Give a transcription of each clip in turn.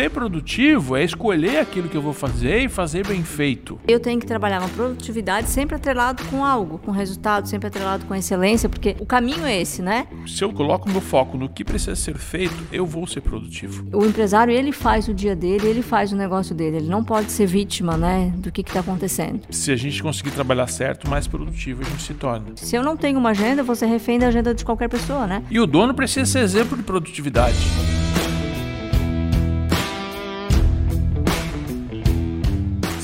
ser produtivo é escolher aquilo que eu vou fazer e fazer bem feito. Eu tenho que trabalhar uma produtividade sempre atrelado com algo, com resultado, sempre atrelado com excelência, porque o caminho é esse, né? Se eu coloco meu foco no que precisa ser feito, eu vou ser produtivo. O empresário, ele faz o dia dele, ele faz o negócio dele. Ele não pode ser vítima, né, do que está acontecendo. Se a gente conseguir trabalhar certo, mais produtivo a gente se torna. Se eu não tenho uma agenda, você refém da agenda de qualquer pessoa, né? E o dono precisa ser exemplo de produtividade.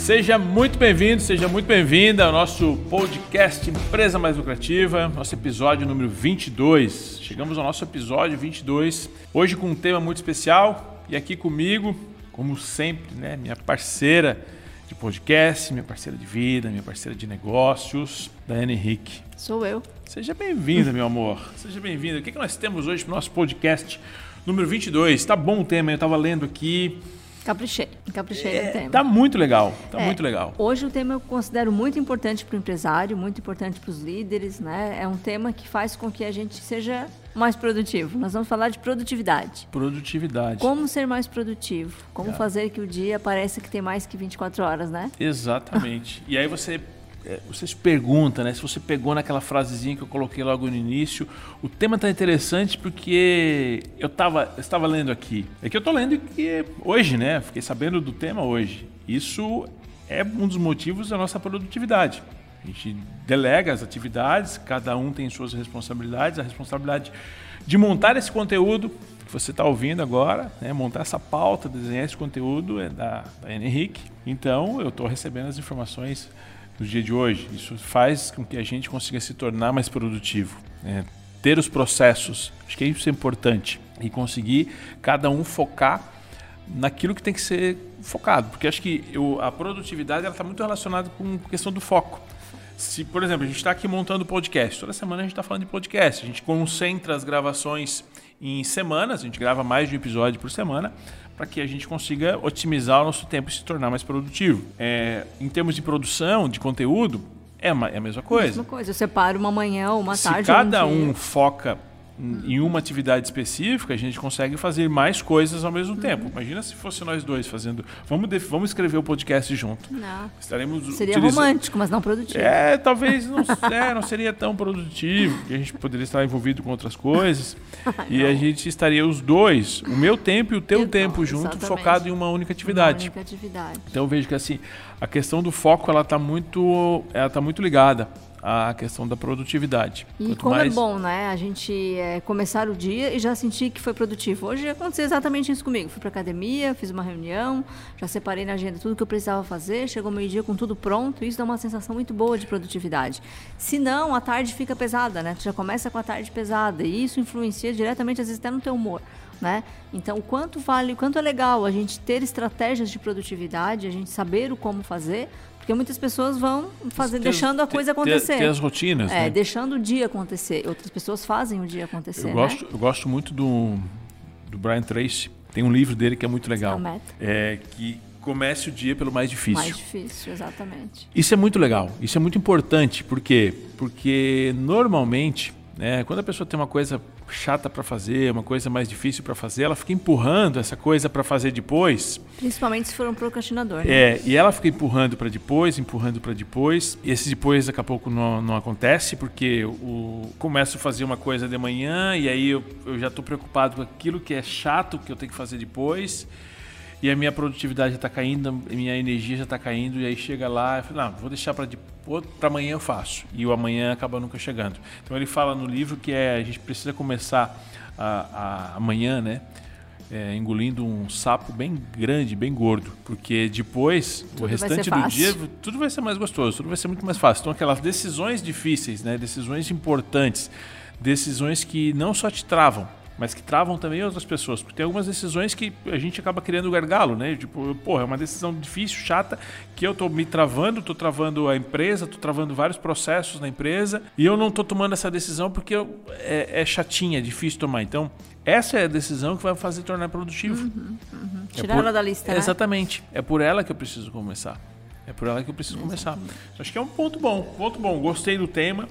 Seja muito bem-vindo, seja muito bem-vinda ao nosso podcast Empresa Mais Lucrativa, nosso episódio número 22. Chegamos ao nosso episódio 22, hoje com um tema muito especial e aqui comigo, como sempre, né, minha parceira de podcast, minha parceira de vida, minha parceira de negócios, Daiane Henrique. Sou eu. Seja bem-vinda, meu amor. Seja bem-vinda. O que, que nós temos hoje para o nosso podcast número 22? Tá bom o tema, eu estava lendo aqui. Caprichei, caprichei é, no tema. Tá muito legal, tá É, muito legal. Hoje o tema eu considero muito importante para o empresário, muito importante para os líderes, né? É um tema que faz com que a gente seja mais produtivo. Nós vamos falar de produtividade. Produtividade. Como ser mais produtivo? Como É. fazer que o dia pareça que tem mais que 24 horas, né? Exatamente. e aí você, é, você se pergunta, né? Se você pegou naquela frasezinha que eu coloquei logo no início, o tema tá interessante porque eu tava, eu estava lendo aqui. É que eu tô lendo que hoje, né? Fiquei sabendo do tema hoje. Isso é um dos motivos da nossa produtividade. A gente delega as atividades, cada um tem suas responsabilidades, a responsabilidade de montar esse conteúdo que você está ouvindo agora, né, montar essa pauta, desenhar esse conteúdo é da, da Henrique. Então, eu estou recebendo as informações do dia de hoje. Isso faz com que a gente consiga se tornar mais produtivo, né, ter os processos. Acho que isso é importante e conseguir cada um focar naquilo que tem que ser focado, porque acho que eu, a produtividade está muito relacionada com a questão do foco. Se, por exemplo, a gente está aqui montando podcast, toda semana a gente está falando de podcast, a gente concentra as gravações em semanas, a gente grava mais de um episódio por semana, para que a gente consiga otimizar o nosso tempo e se tornar mais produtivo. É, em termos de produção, de conteúdo, é, uma- é a mesma coisa. Mesma coisa. Eu separo uma manhã uma Se tarde. cada ou um um foca em uma atividade específica, a gente consegue fazer mais coisas ao mesmo Uhum. tempo. Imagina se fosse nós dois fazendo. Vamos, vamos escrever o podcast junto. Não. Estaremos Seria utiliza- romântico, mas não produtivo. É, talvez não, é, não seria tão produtivo, porque a gente poderia estar envolvido com outras coisas. e a gente estaria os dois, o meu tempo e o teu tempo junto, exatamente. focado em uma única Uma atividade. única atividade. Então eu vejo que assim, a questão do foco ela está muito, ela tá muito ligada à questão da produtividade. E Quanto como mais- é bom, né? A gente é, começar o dia e já sentir que foi produtivo. Hoje aconteceu exatamente isso comigo. Fui pra academia, fiz uma reunião, já separei na agenda tudo que eu precisava fazer, chegou meio-dia com tudo pronto. Isso dá uma sensação muito boa de produtividade. Se não, a tarde fica pesada, né? Tu já começa com a tarde pesada e isso influencia diretamente, às vezes, até no teu humor. Né? Então, o quanto vale, o quanto é legal a gente ter estratégias de produtividade, a gente saber o como fazer, porque muitas pessoas vão fazer, Ter- deixando a coisa acontecer. Ter, as rotinas, É, né? deixando o dia acontecer. Outras pessoas fazem o dia acontecer, Eu né? gosto, eu gosto muito do, do Brian Tracy. Tem um livro dele que é muito legal. Meta. É que comece o dia pelo mais difícil. Mais difícil, exatamente. Isso é muito legal, isso é muito importante, por quê? Porque normalmente, né, quando a pessoa tem uma coisa chata para fazer, uma coisa mais difícil para fazer, ela fica empurrando essa coisa para fazer depois, Principalmente se for um procrastinador. Né? é, e ela fica empurrando para depois, empurrando para depois. E esse depois daqui a pouco não, não acontece porque o começo a fazer uma coisa de manhã e aí eu, eu já estou preocupado com aquilo que é chato que eu tenho que fazer depois. E a minha produtividade já está caindo, a minha energia já está caindo, e aí chega lá e fala, não, vou deixar para para amanhã eu faço. E o amanhã acaba nunca chegando. Então ele fala no livro que é, a gente precisa começar a, a, amanhã, né? é, engolindo um sapo bem grande, bem gordo, porque depois o vai restante do dia tudo vai ser mais gostoso, tudo vai ser muito mais fácil. Então aquelas decisões difíceis, né, decisões importantes, decisões que não só te travam, mas que travam também outras pessoas, porque tem algumas decisões que a gente acaba criando gargalo, né? Tipo, porra, é uma decisão difícil, chata, que eu tô me travando, tô travando a empresa, tô travando vários processos na empresa, e eu não tô tomando essa decisão porque eu- é, é chatinha, é difícil tomar. Então, essa é a decisão que vai fazer tornar produtivo. É Tirar ela da lista, né? Exatamente. É por ela que eu preciso começar. É por ela que eu preciso começar. Acho que é um ponto bom, ponto bom. Gostei do tema.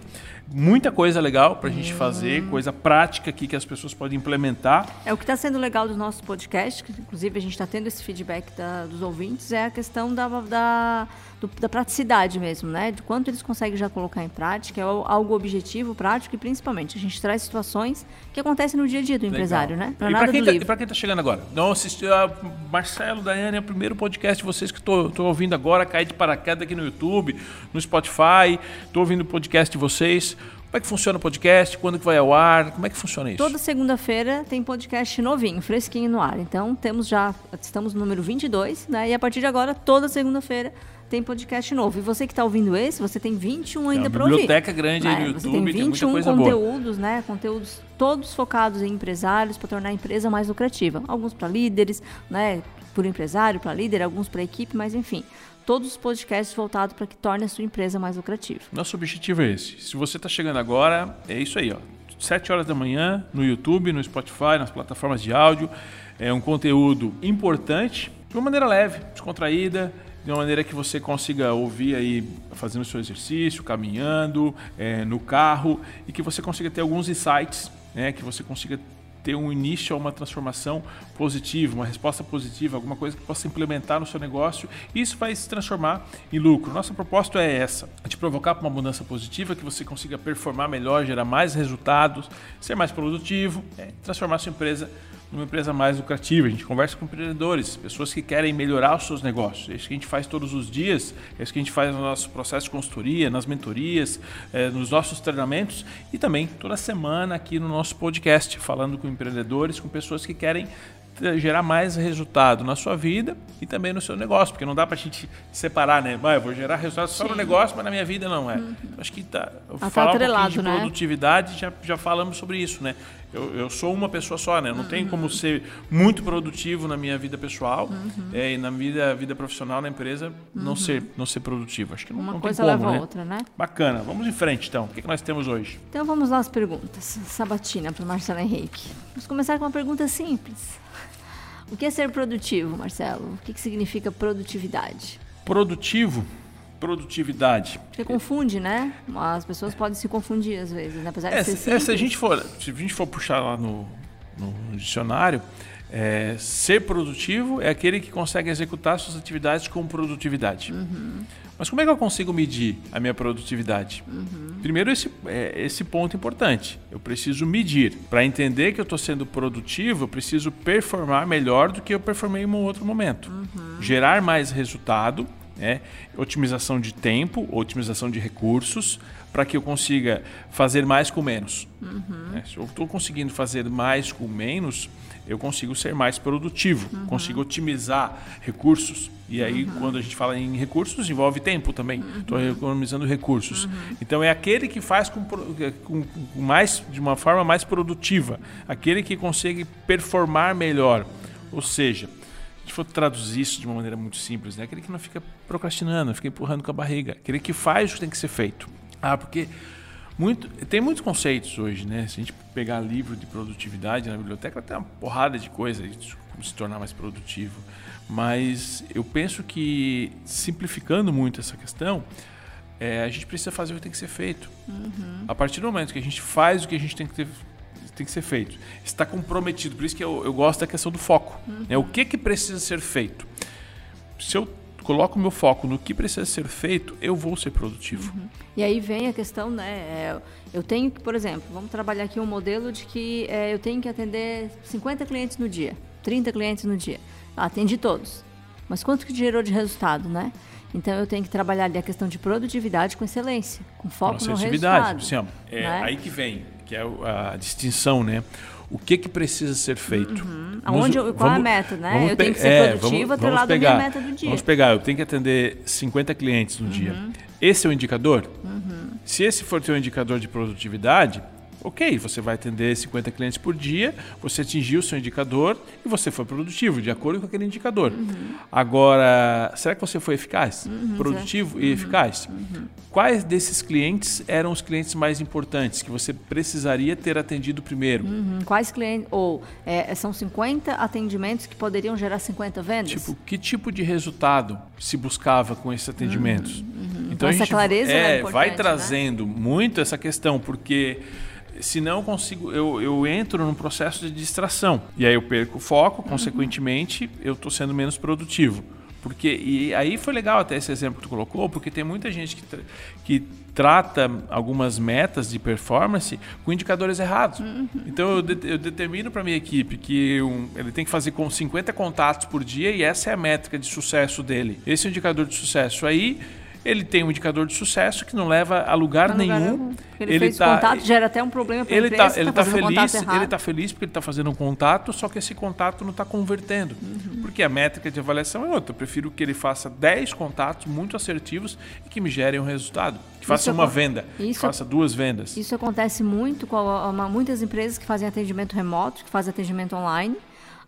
Muita coisa legal para a gente fazer, coisa prática aqui que as pessoas podem implementar. É o que está sendo legal do nosso podcast, que inclusive a gente está tendo esse feedback da, dos ouvintes, é a questão da, da, do, da praticidade mesmo, né? De quanto eles conseguem já colocar em prática, é algo objetivo, prático e principalmente a gente traz situações que acontecem no dia a dia do legal. empresário, né? Pra e para quem, tá, quem está chegando agora? Não assistiu a Marcelo, Daiane, é o primeiro podcast de vocês que estou ouvindo agora, cair de paraquedas aqui no YouTube, no Spotify, estou ouvindo o podcast de vocês. Como é que funciona o podcast? Quando que vai ao ar? Como é que funciona isso? Toda segunda-feira tem podcast novinho, fresquinho no ar. Então, temos já, estamos no número 22, né? E a partir de agora, toda segunda-feira tem podcast novo. E você que está ouvindo esse, você tem 21 ainda para ouvir. biblioteca grande aí no YouTube, você tem 21 tem conteúdos, boa. né? Conteúdos todos focados em empresários para tornar a empresa mais lucrativa. Alguns para líderes, né? Por empresário, para líder, alguns para equipe, mas enfim todos os podcasts voltados para que torne a sua empresa mais lucrativa. Nosso objetivo é esse. Se você está chegando agora, é isso aí, ó. 7 horas da manhã, no YouTube, no Spotify, nas plataformas de áudio. É um conteúdo importante, de uma maneira leve, descontraída, de uma maneira que você consiga ouvir aí fazendo o seu exercício, caminhando, é, no carro, e que você consiga ter alguns insights, né, que você consiga ter um início a uma transformação positiva, uma resposta positiva, alguma coisa que possa implementar no seu negócio, isso vai se transformar em lucro. Nossa proposta é essa: te provocar para uma mudança positiva, que você consiga performar melhor, gerar mais resultados, ser mais produtivo, é, transformar sua empresa numa empresa mais lucrativa. A gente conversa com empreendedores, pessoas que querem melhorar os seus negócios. É isso que a gente faz todos os dias, é isso que a gente faz no nosso processo de consultoria, nas mentorias, é, nos nossos treinamentos e também toda semana aqui no nosso podcast, falando com empreendedores, com pessoas que querem gerar mais resultado na sua vida e também no seu negócio, porque não dá para a gente separar, né? Eu vou gerar resultado só Sim. no negócio, mas na minha vida não é. Uhum. Acho que tá, ah, falar tá um pouquinho de né? produtividade, já, já falamos sobre isso, né? Eu, eu sou uma pessoa só, né? Eu não uhum. tenho como ser muito produtivo na minha vida pessoal uhum. é, e na vida, vida profissional na empresa não uhum. ser não ser produtivo. Acho que não, uma não coisa tem como, leva né? a outra, né? Bacana. Vamos em frente, então. O que, que nós temos hoje? Então vamos lá às perguntas. Sabatina para Marcelo Henrique. Vamos começar com uma pergunta simples. O que é ser produtivo, Marcelo? O que, que significa produtividade? Produtivo produtividade. Porque confunde, né? As pessoas podem se confundir às vezes, né? apesar é, de ser é, se a gente for, se a gente for puxar lá no, no dicionário, é, ser produtivo é aquele que consegue executar suas atividades com produtividade. Uhum. Mas como é que eu consigo medir a minha produtividade? Uhum. Primeiro, esse, é, esse ponto importante. Eu preciso medir. Para entender que eu estou sendo produtivo, eu preciso performar melhor do que eu performei em um outro momento. Uhum. Gerar mais resultado, né? otimização de tempo, otimização de recursos, para que eu consiga fazer mais com menos. Uhum. Né? Se eu estou conseguindo fazer mais com menos, eu consigo ser mais produtivo, uhum. consigo otimizar recursos. E aí, uhum. quando a gente fala em recursos, envolve tempo também. Estou uhum. economizando recursos. Uhum. Então, é aquele que faz com, com, com, mais, de uma forma mais produtiva, aquele que consegue performar melhor. Ou seja, gente for traduzir isso de uma maneira muito simples, né? aquele que não fica procrastinando, fica empurrando com a barriga, aquele que faz o que tem que ser feito. Ah, porque muito, tem muitos conceitos hoje, né? Se a gente pegar livro de produtividade na biblioteca, tem uma porrada de coisas como se tornar mais produtivo. Mas eu penso que, simplificando muito essa questão, é, a gente precisa fazer o que tem que ser feito. Uhum. A partir do momento que a gente faz o que a gente tem que ter, tem que ser feito, está comprometido. Por isso que eu, eu gosto da questão do foco. Uhum. É o que, que precisa ser feito. Se eu coloco o meu foco no que precisa ser feito, eu vou ser produtivo. Uhum. E aí vem a questão, né? É, eu tenho que, por exemplo, vamos trabalhar aqui um modelo de que é, eu tenho que atender 50 clientes no dia, 30 clientes no dia. Atendi todos. Mas quanto que gerou de resultado, né? Então eu tenho que trabalhar ali a questão de produtividade com excelência, com foco Nossa, no resultado. Sim, é né? aí que vem, que é a distinção, né? o que, que precisa ser feito. Uhum. Aonde, qual vamos, é a meta, né? Eu tenho que ser é, produtivo atrelado à minha meta do dia. Vamos pegar, eu tenho que atender 50 clientes no uhum. dia. Esse é o indicador? Uhum. Se esse for o teu indicador de produtividade, ok, você vai atender 50 clientes por dia, você atingiu o seu indicador e você foi produtivo, de acordo com aquele indicador. Uhum. Agora, será que você foi eficaz? Uhum, produtivo e uhum. eficaz? Uhum. Quais desses clientes eram os clientes mais importantes que você precisaria ter atendido primeiro? Uhum. Quais clientes? Ou é, são 50 atendimentos que poderiam gerar 50 vendas? Tipo, que tipo de resultado se buscava com esses atendimentos? Então, então a gente clareza é, é vai né? trazendo né? muito essa questão, porque senão eu consigo eu, eu entro num processo de distração. E aí eu perco o foco consequentemente eu estou sendo menos produtivo. Porque e aí foi legal até esse exemplo que tu colocou porque tem muita gente que, que trata algumas metas de performance com indicadores errados. Uhum. então eu, de, eu determino para minha equipe que um, ele tem que fazer com 50 contatos por dia e essa é a métrica de sucesso dele. Esse é o indicador de sucesso. Aí ele tem um indicador de sucesso que não leva a lugar não nenhum. Lugar ele, ele fez tá, contato, gera até um problema para ele tá, ele tá, tá feliz, ele está feliz porque ele está fazendo um contato, só que esse contato não está convertendo. Uhum. Porque a métrica de avaliação é outra. Eu prefiro que ele faça 10 contatos muito assertivos e que me gerem um resultado. Que faça isso uma venda, isso, que faça duas vendas. Isso acontece muito com muitas empresas que fazem atendimento remoto, que fazem atendimento online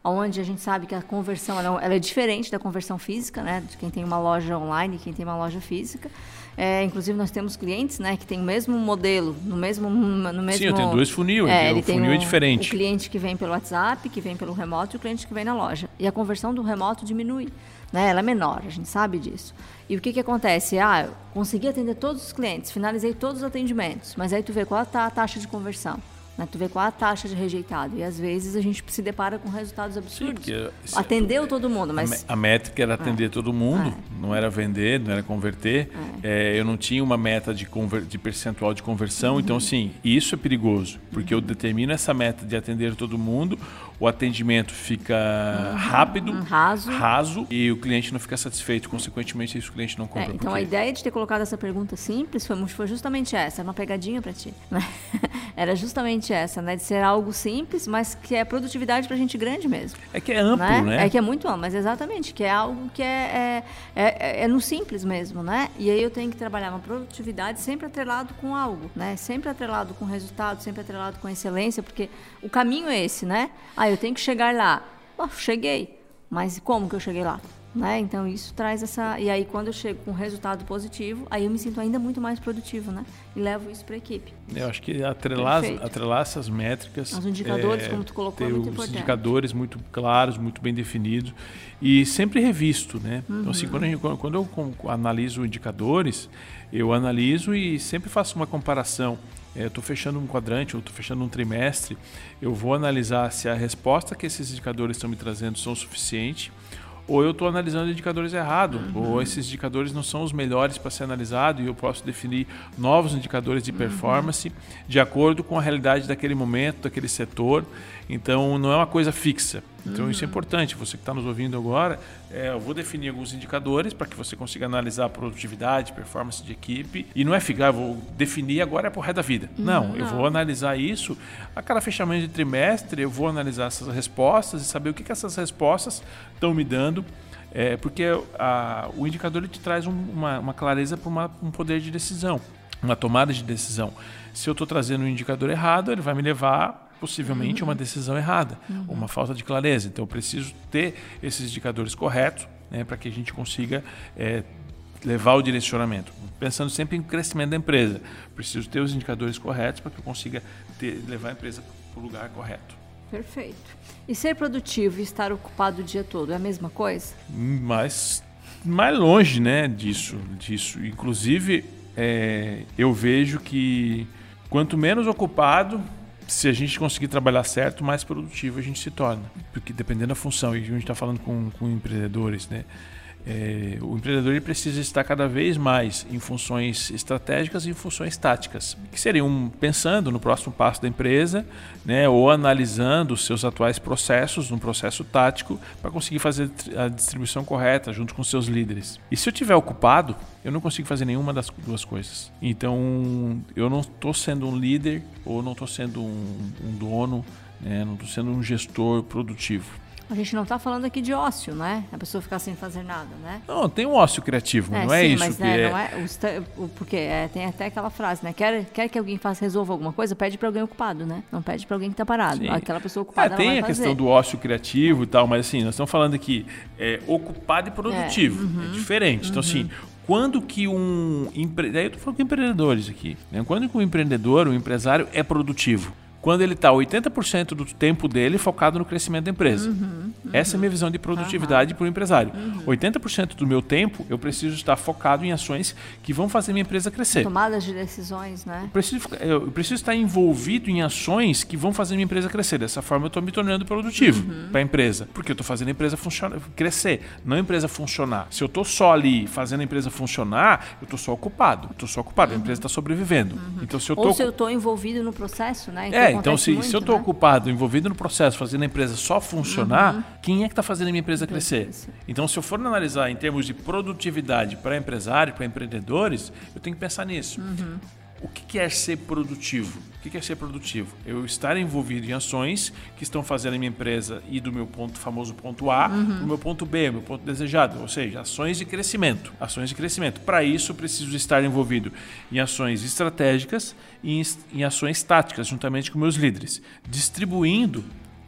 onde a gente sabe que a conversão ela, ela, é diferente da conversão física, né? De quem tem uma loja online e quem tem uma loja física. É, inclusive nós temos clientes, né, que tem o mesmo modelo, no mesmo no mesmo. Sim, eu tenho dois funil. É, ele o funil um, é diferente. O cliente que vem pelo WhatsApp, que vem pelo remoto, e o cliente que vem na loja. E a conversão do remoto diminui, né? Ela é menor, a gente sabe disso. E o que que acontece? Ah, eu consegui atender todos os clientes, finalizei todos os atendimentos, mas aí tu vê qual tá a taxa de conversão. Né? Tu vê qual a taxa de rejeitado. E às vezes a gente se depara com resultados absurdos. Sim, Atendeu é, todo mundo, mas. A métrica era atender é. todo mundo, é. Não era vender, não era converter. É. é eu não tinha uma meta de, conver... de percentual de conversão. Uhum. Então, sim, isso é perigoso, porque eu determino essa meta de atender todo mundo, o atendimento fica uhum. rápido, uhum. raso. raso e o cliente não fica satisfeito. Consequentemente, isso o cliente não compra. É, então, a ideia de ter colocado essa pergunta simples foi, foi justamente essa, era uma pegadinha para ti. Né? era justamente essa, né? De ser algo simples, mas que é produtividade para gente grande mesmo. É que é amplo, né? né? É que é muito amplo, mas exatamente, que é algo que é, é, é, é, no simples mesmo, né? E aí eu tenho que trabalhar uma produtividade sempre atrelado com algo, né? Sempre atrelado com resultado, sempre atrelado com excelência, porque o caminho é esse, né? Ah, eu tenho que chegar lá. Oh, cheguei. Mas como que eu cheguei lá? Né? Então isso traz essa e aí quando eu chego com um resultado positivo, aí eu me sinto ainda muito mais produtivo, né? E levo isso para a equipe. Eu acho que atrelar, atrelar essas métricas, os indicadores, é, como tu colocou, ter é muito os importante. indicadores muito claros, muito bem definidos e sempre revisto, né? Uhum. Então assim, quando, gente, quando eu analiso indicadores, eu analiso e sempre faço uma comparação é, eu estou fechando um quadrante, ou estou fechando um trimestre, eu vou analisar se a resposta que esses indicadores estão me trazendo são suficiente ou eu estou analisando indicadores errados, uhum. ou esses indicadores não são os melhores para ser analisado e eu posso definir novos indicadores de performance uhum. de acordo com a realidade daquele momento, daquele setor. Então não é uma coisa fixa. Então uhum. isso é importante. Você que está nos ouvindo agora, é, eu vou definir alguns indicadores para que você consiga analisar a produtividade, performance de equipe. E não é ficar, vou definir agora é por resto da vida. Uhum. Não, eu vou analisar isso a cada fechamento de trimestre, eu vou analisar essas respostas e saber o que, que essas respostas estão me dando. É, porque a, o indicador ele te traz um, uma, uma, clareza para um poder de decisão, uma tomada de decisão. Se eu estou trazendo um indicador errado, ele vai me levar possivelmente uhum. uma decisão errada, uhum. uma falta de clareza. Então eu preciso ter esses indicadores corretos né, para que a gente consiga é, levar o direcionamento. Pensando sempre em crescimento da empresa, preciso ter os indicadores corretos para que eu consiga ter, levar a empresa para o lugar correto. Perfeito. E ser produtivo e estar ocupado o dia todo é a mesma coisa? Mas mais longe, né, disso, disso. Inclusive, é, eu vejo que quanto menos ocupado, se a gente conseguir trabalhar certo, mais produtivo a gente se torna. Porque dependendo da função, e a gente está falando com, com empreendedores, né? É, o empreendedor ele precisa estar cada vez mais em funções estratégicas e em funções táticas, que seriam pensando no próximo passo da empresa, né, ou analisando os seus atuais processos, num processo tático, para conseguir fazer a distribuição correta junto com seus líderes. E se eu estiver ocupado, eu não consigo fazer nenhuma das duas coisas. Então, eu não estou sendo um líder ou não estou sendo um, um dono, né, não estou sendo um gestor produtivo. A gente não está falando aqui de ócio, né? A pessoa ficar sem fazer nada, né? Não, tem um ócio criativo, É, não é sim, isso mas que né, é. não é. o- porque é, tem até aquela frase, né? Quer, quer que alguém faça, resolva alguma coisa, pede para alguém ocupado, né? Não pede para alguém que está parado. Sim. Aquela pessoa É, ocupada não tem a fazer. questão do ócio criativo e tal, mas assim, nós estamos falando aqui é, ocupado e produtivo. É, uhum. diferente. Então, assim, quando que um empre... Daí eu tô falando com empreendedores aqui. Né? Quando que um empreendedor, um empresário é produtivo? Quando ele está 80% do tempo dele focado no crescimento da empresa. Uhum, Essa é a minha visão de produtividade para o empresário. 80% do meu tempo eu preciso estar focado em ações que vão fazer minha empresa crescer. Tomadas de decisões, né? Eu preciso, eu preciso estar envolvido em ações que vão fazer minha empresa crescer. Dessa forma, eu estou me tornando produtivo para a empresa. Porque eu estou fazendo a empresa funcionar, crescer, não a empresa funcionar. Se eu estou só ali fazendo a empresa funcionar, eu estou só ocupado. Estou só ocupado, a empresa está sobrevivendo. Então, se eu Ou tô se eu estou envolvido no processo, né? é, então acontece se, muito, se eu estou né? ocupado, envolvido no processo, fazendo a empresa só funcionar, quem é que está fazendo a minha empresa crescer? crescer. Então, se eu for analisar em termos de produtividade para empresário, para empreendedores, eu tenho que pensar nisso. O que é ser produtivo? O que é ser produtivo? Eu estar envolvido em ações que estão fazendo a minha empresa ir do meu ponto famoso ponto A para o meu ponto B, meu ponto desejado, ou seja, ações de crescimento. Ações de crescimento. Para isso, eu preciso estar envolvido em ações estratégicas e em, ações táticas, juntamente com meus líderes, distribuindo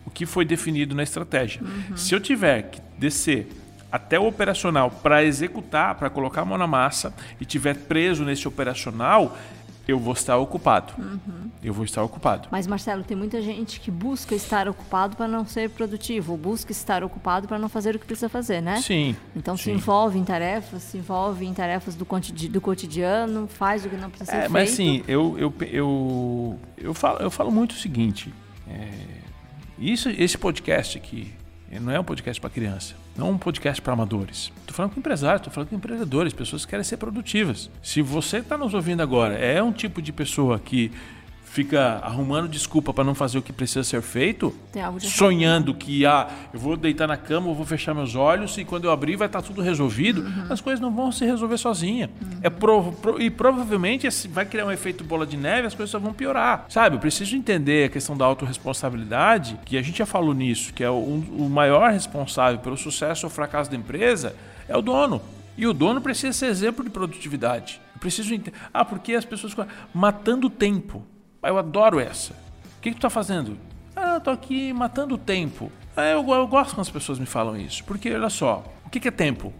o que foi definido na estratégia. Se eu tiver que descer até o operacional para executar, para colocar a mão na massa e tiver preso nesse operacional, eu vou estar ocupado. Eu vou estar ocupado. Mas, Marcelo, tem muita gente que busca estar ocupado para não ser produtivo, busca estar ocupado para não fazer o que precisa fazer, né? Sim. Então se sim. envolve em tarefas, se envolve em tarefas do, do cotidiano, faz o que não precisa É, ser mas feito. assim, eu, eu, eu, eu, falo, eu falo muito o seguinte. é, isso, esse podcast aqui não é um podcast para criança. Não é um podcast para amadores. Estou falando com empresários, estou falando com empreendedores, pessoas que querem ser produtivas. Se você está nos ouvindo agora, é um tipo de pessoa que fica arrumando desculpa para não fazer o que precisa ser feito, sonhando que ah, eu vou deitar na cama, eu vou fechar meus olhos e quando eu abrir vai estar tudo resolvido, Uhum. as coisas não vão se resolver sozinha. É prov- pro- e provavelmente vai criar um efeito bola de neve, as coisas só vão piorar. Sabe? Eu preciso entender a questão da autorresponsabilidade, que a gente já falou nisso, que é o, o maior responsável pelo sucesso ou fracasso da empresa é o dono. E o dono precisa ser exemplo de produtividade. Eu preciso entender. Ah, porque as pessoas matando tempo. Eu adoro essa. O que, que tu tá fazendo? Ah, eu tô aqui matando o tempo. Ah, eu, eu gosto quando as pessoas me falam isso. Porque, olha só, o que, que é tempo?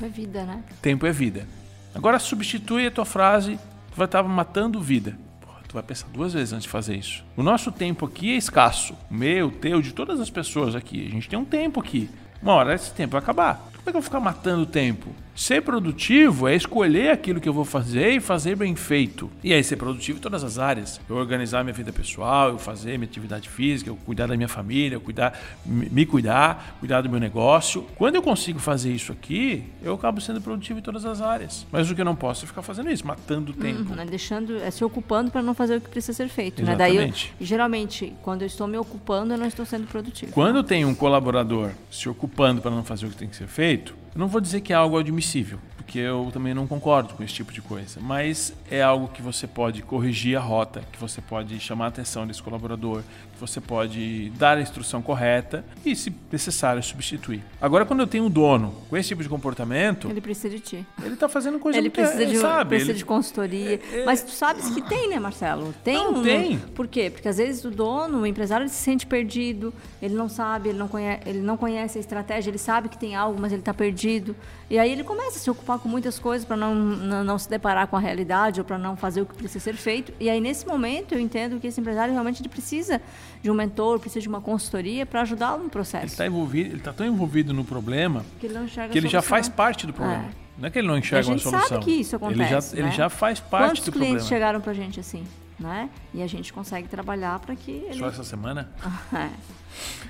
É vida, né? Tempo é vida. Agora substitui a tua frase, tu vai estar matando vida. Porra, tu vai pensar duas vezes antes de fazer isso. O nosso tempo aqui é escasso. Meu, teu, de todas as pessoas aqui. A gente tem um tempo aqui. Uma hora esse tempo vai acabar. Como é que eu vou ficar matando o tempo? Ser produtivo é escolher aquilo que eu vou fazer e fazer bem feito. E aí ser produtivo em todas as áreas. Eu organizar minha vida pessoal, eu fazer minha atividade física, eu cuidar da minha família, eu cuidar, me cuidar, cuidar do meu negócio. Quando eu consigo fazer isso aqui, eu acabo sendo produtivo em todas as áreas. Mas o que eu não posso é ficar fazendo isso, matando o tempo. Né? Deixando, é, se ocupando para não fazer o que precisa ser feito. Né? Daí, eu- geralmente, quando eu estou me ocupando, eu não estou sendo produtivo. Quando tem um colaborador se ocupando para não fazer o que tem que ser feito, eu não vou dizer que é algo admissível, porque eu também não concordo com esse tipo de coisa, mas é algo que você pode corrigir a rota, que você pode chamar a atenção desse colaborador, você pode dar a instrução correta e, se necessário, substituir. Agora, quando eu tenho um dono com esse tipo de comportamento, Ele precisa de ti. ele está fazendo coisa Ele que precisa, é, de, sabe, precisa ele- de consultoria. Mas tu sabes que tem, né, Marcelo? Tem. Não, um- tem. Por quê? Porque às vezes o dono, o empresário, ele se sente perdido, ele não sabe, ele não conhece, ele não conhece a estratégia, ele sabe que tem algo, mas ele está perdido. E aí ele começa a se ocupar com muitas coisas para não, não, não se deparar com a realidade ou para não fazer o que precisa ser feito. E aí, nesse momento, eu entendo que esse empresário realmente ele precisa de um mentor, precisa de uma consultoria para ajudá-lo no Ele processo. está envolvido, ele tá tão envolvido no problema Que ele enxerga que a ele já solução. faz parte do problema. É. Não é que ele não E a enxerga uma gente solução. sabe que isso acontece. Ele já, ele né? já faz parte Quantos do clientes problema. chegaram pra gente assim, né? E a gente consegue trabalhar para que ele... Só essa semana? É.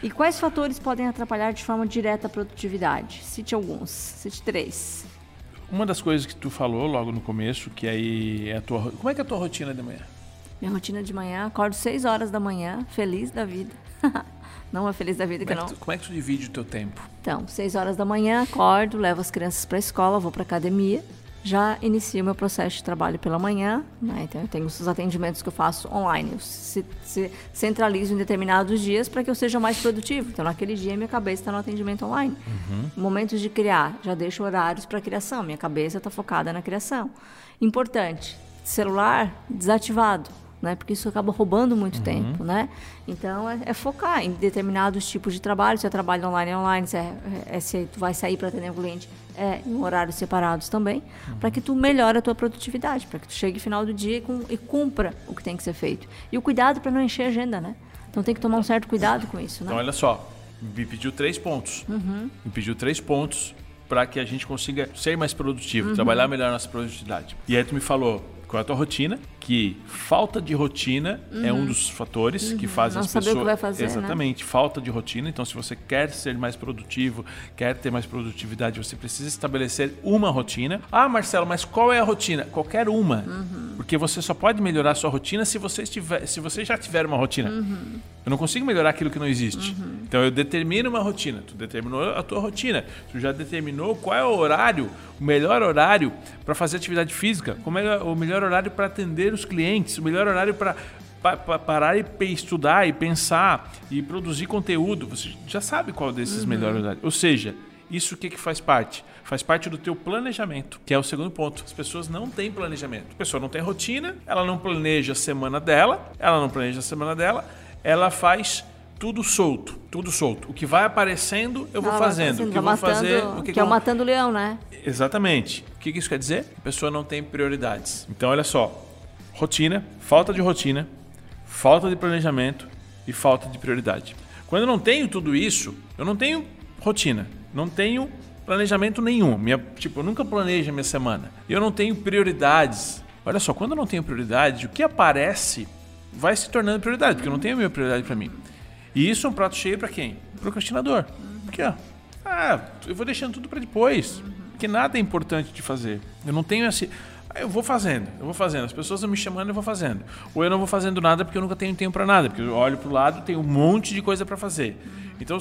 E quais fatores podem atrapalhar de forma direta a produtividade? Cite alguns, cite três. Uma das coisas que tu falou logo no começo, que aí é a tua. Como é que é a tua rotina de manhã? Minha rotina de manhã, acordo 6 horas da manhã, feliz da vida. Não é feliz da vida Como que é que, não. tu, como é que tu divide o teu tempo? Então, 6 horas da manhã, acordo, levo as crianças para a escola, vou para academia. já inicio meu processo de trabalho pela manhã, né? então eu tenho os atendimentos que eu faço online, eu se, se centralizo em determinados dias para que eu seja mais produtivo. Então naquele dia minha cabeça está no atendimento online. Uhum. Momentos de criar, já deixo horários para criação, minha cabeça está focada na criação. Importante, celular desativado né? Porque isso acaba roubando muito uhum. tempo, né? Então é, é, focar em determinados tipos de trabalho. Se é trabalho online, é online. Se, é, é se tu vai sair para atender um cliente, é em horários separados também, uhum. para que tu melhore a tua produtividade, para que tu chegue no final do dia e, com, e cumpra o que tem que ser feito. E o cuidado para não encher a agenda, né? Então tem que tomar um certo cuidado com isso, né? Então olha só, me pediu três pontos. Uhum. Me pediu três pontos para que a gente consiga ser mais produtivo, uhum. trabalhar melhor a nossa produtividade. E aí tu me falou qual é a tua rotina, que falta de rotina uhum. é um uhum. dos fatores uhum. que fazem Não as pessoas. O que vai fazer, né? Exatamente, né? falta de rotina. Então, se você quer ser mais produtivo, quer ter mais produtividade, você precisa estabelecer uma rotina. Ah, Marcelo, mas qual é a rotina? Qualquer uma. Uhum. Porque você só pode melhorar a sua rotina se você, estiver, se você já tiver uma rotina. Uhum. Eu não consigo melhorar aquilo que não existe. Uhum. Então, eu determino uma rotina. Tu determinou a tua rotina. Tu já determinou qual é o horário, o melhor horário para fazer atividade física, como é o melhor horário para atender os clientes, o melhor horário para parar e estudar e pensar e produzir conteúdo. Você já sabe qual desses uhum. melhores horários. Ou seja, isso o que, que faz parte? Faz parte do teu planejamento, que é o segundo ponto. As pessoas não têm planejamento. A pessoa não tem rotina, ela não planeja a semana dela, ela não planeja a semana dela, ela faz tudo solto, tudo solto. O que vai aparecendo, eu vou fazendo. O que eu vou matando, fazer, o que, que é o matando leão, né? Exatamente. O que isso quer dizer? A pessoa não tem prioridades. Então, olha só: rotina, falta de rotina, falta de planejamento e falta de prioridade. Quando eu não tenho tudo isso, eu não tenho rotina, não tenho planejamento nenhum. Minha, tipo, eu nunca planejo a minha semana. Eu não tenho prioridades. Olha só, quando eu não tenho prioridade, o que aparece vai se tornando prioridade, porque eu não tenho a minha prioridade para mim. E isso é um prato cheio para quem? Procrastinador. Porque, ó, ah, eu vou deixando tudo para depois. Porque nada é importante de fazer. Eu não tenho esse. Ah, eu vou fazendo, eu vou fazendo. As pessoas estão me chamando, eu vou fazendo. Ou eu não vou fazendo nada porque eu nunca tenho tempo para nada. Porque eu olho para o lado, tem um monte de coisa para fazer. Então,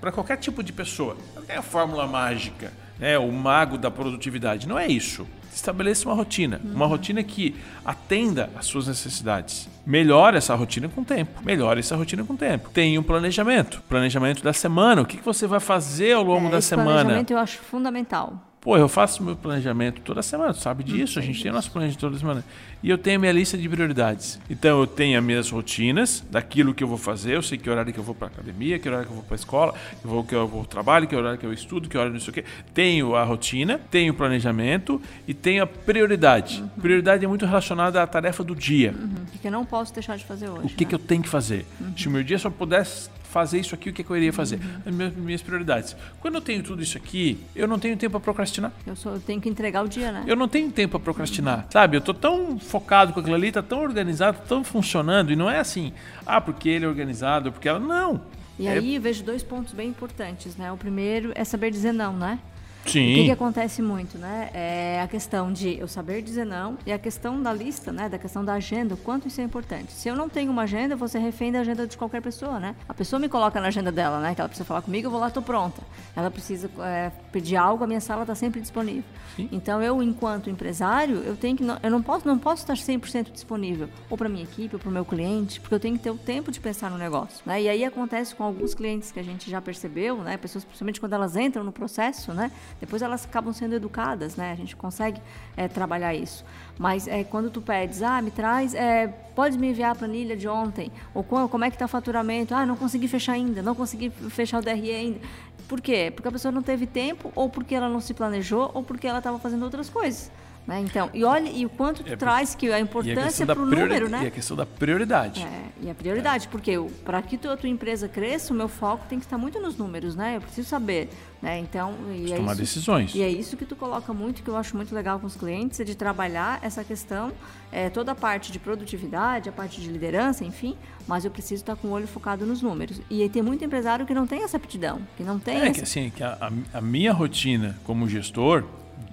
para qualquer tipo de pessoa, não tem a fórmula mágica, né? o mago da produtividade. Não é isso. Estabeleça uma rotina. Uhum. Uma rotina que atenda às suas necessidades. Melhore essa rotina com o tempo. Melhore essa rotina com o tempo. Tenha um planejamento. Planejamento da semana. O que, que você vai fazer ao longo é, da semana? Planejamento eu acho fundamental. Pô, eu faço meu planejamento toda semana, tu sabe disso, a gente tem nosso planejamento toda semana. E eu tenho a minha lista de prioridades. Então eu tenho as minhas rotinas daquilo que eu vou fazer, eu sei que horário que eu vou para academia, que horário que eu vou para escola, que, vou, que eu vou ao trabalho, que horário que eu estudo, que horário não sei o quê. Tenho a rotina, tenho o planejamento e tenho a prioridade. Uhum. Prioridade é muito relacionada à tarefa do dia. Uhum. O que eu não posso deixar de fazer hoje. O que, né? que eu tenho que fazer? Uhum. Se o meu dia só pudesse fazer isso aqui, o que, que eu iria fazer? Uhum. As minhas, minhas, prioridades. Quando eu tenho tudo isso aqui, eu não tenho tempo para procrastinar. Eu, só, eu tenho que entregar o dia, né? Eu não tenho tempo para procrastinar, sabe? Eu tô tão focado com aquilo ali, tá tão organizado, tão funcionando, e não é assim, ah, porque ele é organizado, porque ela. Não. E é... aí eu vejo dois pontos bem importantes, né? O primeiro é saber dizer não, né? Sim. O que, que, acontece muito, né? É a questão de eu saber dizer não e a questão da lista, né? Da questão da agenda, o quanto isso é importante. Se eu não tenho uma agenda, você refém da agenda de qualquer pessoa, né? A pessoa me coloca na agenda dela, né? Que ela precisa falar comigo, eu vou lá, tô pronta. Ela precisa é, pedir algo, a minha sala está sempre disponível. Sim. Então eu, enquanto empresário, eu tenho que não, eu não posso não posso estar 100% disponível ou para minha equipe ou para o meu cliente, porque eu tenho que ter o tempo de pensar no negócio, né? E aí acontece com alguns clientes que a gente já percebeu, né? Pessoas principalmente quando elas entram no processo, né? Depois elas acabam sendo educadas, né? A gente consegue é, trabalhar isso. Mas é, quando tu pedes, ah, me traz, é, pode me enviar a planilha de ontem, ou como é que está o faturamento, ah, não consegui fechar ainda, não consegui fechar o DRE ainda. Por quê? Porque a pessoa não teve tempo, ou porque ela não se planejou, ou porque ela estava fazendo outras coisas. Né? Então, e olha e o quanto tu é, traz que a importância para o número, né? E a questão da prioridade. É, e a prioridade, é. porque para que a tua empresa cresça, o meu foco tem que estar muito nos números, né? Eu preciso saber, né? Então, e é tomar isso, decisões. E é isso que tu coloca muito, que eu acho muito legal com os clientes, é de trabalhar essa questão, é, toda a parte de produtividade, a parte de liderança, enfim, mas eu preciso estar com o olho focado nos números. E aí tem muito empresário que não tem essa aptidão, que não tem. É essa... que assim, que a, a minha rotina como gestor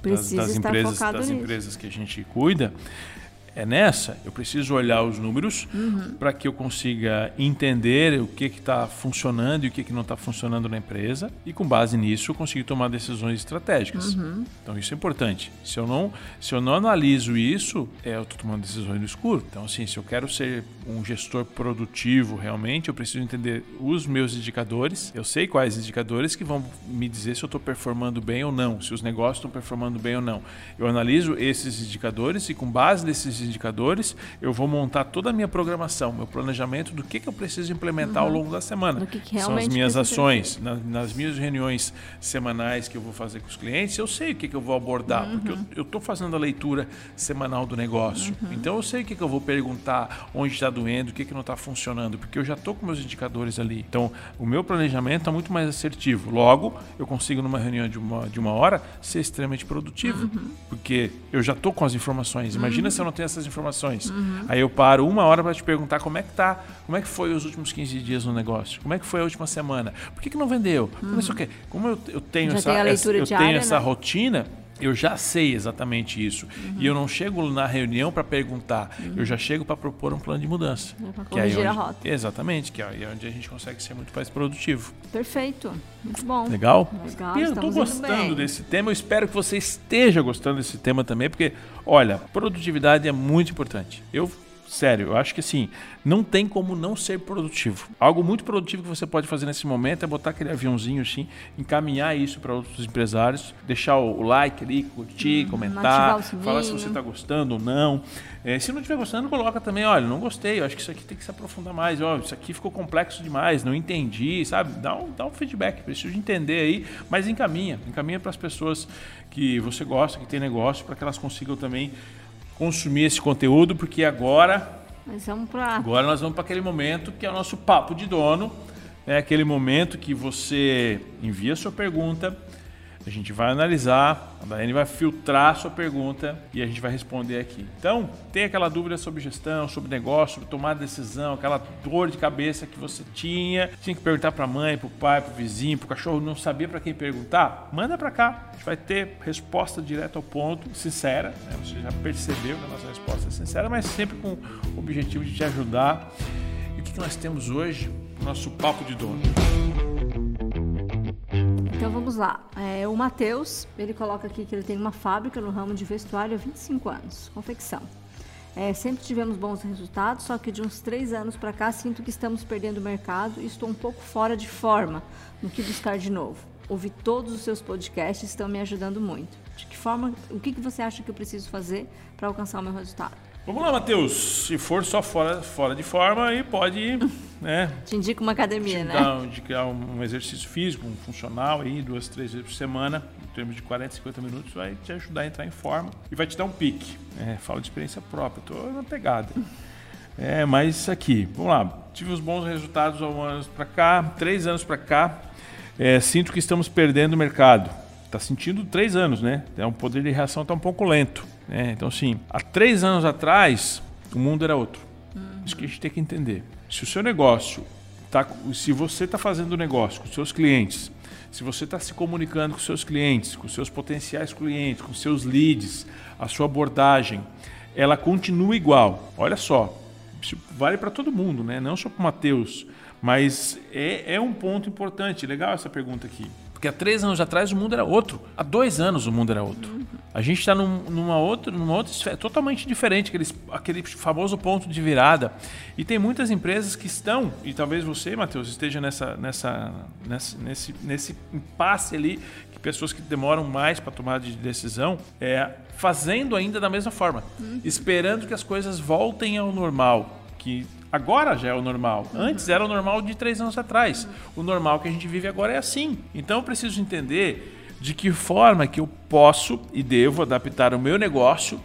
das, das empresas, das empresas que a gente cuida, é nessa, eu preciso olhar os números uhum. para que eu consiga entender o que está funcionando e o que, que não está funcionando na empresa e com base nisso eu conseguir tomar decisões estratégicas. Uhum. Então isso é importante. Se eu não, se eu não analiso isso, é, eu estou tomando decisões no escuro. Então assim, se eu quero ser um gestor produtivo realmente, eu preciso entender os meus indicadores. Eu sei quais indicadores que vão me dizer se eu estou performando bem ou não, se os negócios estão performando bem ou não. Eu analiso esses indicadores e com base nesses indicadores, eu vou montar toda a minha programação, meu planejamento do que, que eu preciso implementar uhum. ao longo da semana. Que que São as minhas ações, na, nas minhas reuniões semanais que eu vou fazer com os clientes, eu sei o que, que eu vou abordar, uhum. porque eu estou fazendo a leitura semanal do negócio. Uhum. Então eu sei o que, que eu vou perguntar, onde está doendo, o que, que não está funcionando, porque eu já estou com meus indicadores ali. Então o meu planejamento está muito mais assertivo. Logo, eu consigo numa reunião de uma, de uma hora ser extremamente produtivo, uhum. porque eu já estou com as informações. Imagina se eu não tenho essas informações. Uhum. Aí eu paro uma hora para te perguntar como é que tá, como é que foi os últimos 15 dias no negócio, como é que foi a última semana, por que, que não vendeu? Uhum. Como, é como eu, eu tenho já essa, essa eu diária, tenho essa né? rotina, eu já sei exatamente isso. Uhum. E eu não chego na reunião para perguntar, uhum. eu já chego para propor um plano de mudança. É que é onde, a rota. Exatamente, que é onde a gente consegue ser muito mais produtivo. Perfeito, muito bom. Legal? Legal eu estou gostando desse tema, eu espero que você esteja gostando desse tema também, porque, olha, produtividade é muito importante. Eu Sério, eu acho que assim, não tem como não ser produtivo. Algo muito produtivo que você pode fazer nesse momento é botar aquele aviãozinho assim, encaminhar isso para outros empresários, deixar o like ali, curtir, hum, comentar, falar se você está gostando ou não. É, se não estiver gostando, coloca também, olha, não gostei, eu acho que isso aqui tem que se aprofundar mais, ó, isso aqui ficou complexo demais, não entendi, sabe? Dá um, dá um feedback, preciso entender aí, mas encaminha, encaminha para as pessoas que você gosta, que tem negócio, para que elas consigam também consumir esse conteúdo, porque agora. Nós vamos pra... Agora nós vamos para aquele momento que é o nosso papo de dono. É aquele momento que você envia a sua pergunta a gente vai analisar, a Daiane vai filtrar a sua pergunta e a gente vai responder aqui. Então, tem aquela dúvida sobre gestão, sobre negócio, sobre tomar decisão, aquela dor de cabeça que você tinha, tinha que perguntar para a mãe, para o pai, para o vizinho, para o cachorro, não sabia para quem perguntar? Manda para cá. A gente vai ter resposta direta ao ponto, sincera. Né? Você já percebeu que a nossa resposta é sincera, mas sempre com o objetivo de te ajudar. E o que nós temos hoje? Nosso papo de dono. Então vamos lá. É, o Matheus, ele coloca aqui que ele tem uma fábrica no ramo de vestuário há 25 anos, confecção. É, sempre tivemos bons resultados, só que de uns três anos para cá sinto que estamos perdendo o mercado e estou um pouco fora de forma no que buscar de novo. Ouvi todos os seus podcasts, estão me ajudando muito. De que forma, o que, que você acha que eu preciso fazer para alcançar o meu resultado? Vamos lá, Matheus. Se for só fora, fora de forma, aí pode. Né, te indica uma academia, te né? Indicar um exercício físico, um funcional aí, duas, três vezes por semana, em termos de 40, 50 minutos, vai te ajudar a entrar em forma e vai te dar um pique. É, falo de experiência própria, estou na pegada. É, mas aqui, vamos lá. Tive os bons resultados há um ano para cá, três anos para cá. É, sinto que estamos perdendo o mercado. Está sentindo três anos, né? É um poder de reação está um pouco lento. Né? Então, assim, há três anos atrás, o mundo era outro. Uhum. Isso que a gente tem que entender. Se o seu negócio, tá, se você está fazendo negócio com seus clientes, se você está se comunicando com seus clientes, com seus potenciais clientes, com seus leads, a sua abordagem, ela continua igual. Olha só, isso vale para todo mundo, né? não só para o Matheus, mas é, é um ponto importante. Legal essa pergunta aqui. Porque há três anos atrás o mundo era outro. Há dois anos o mundo era outro. Uhum. A gente está num, numa, outra, numa outra esfera totalmente diferente, aquele, aquele famoso ponto de virada. E tem muitas empresas que estão, e talvez você, Matheus, esteja nessa, nessa, nessa, nesse, nesse impasse ali, que pessoas que demoram mais para tomar de decisão, é, fazendo ainda da mesma forma, uhum. esperando que as coisas voltem ao normal. Que Agora já é o normal. Antes era o normal de três anos atrás. O normal que a gente vive agora é assim. Então eu preciso entender de que forma que eu posso e devo adaptar o meu negócio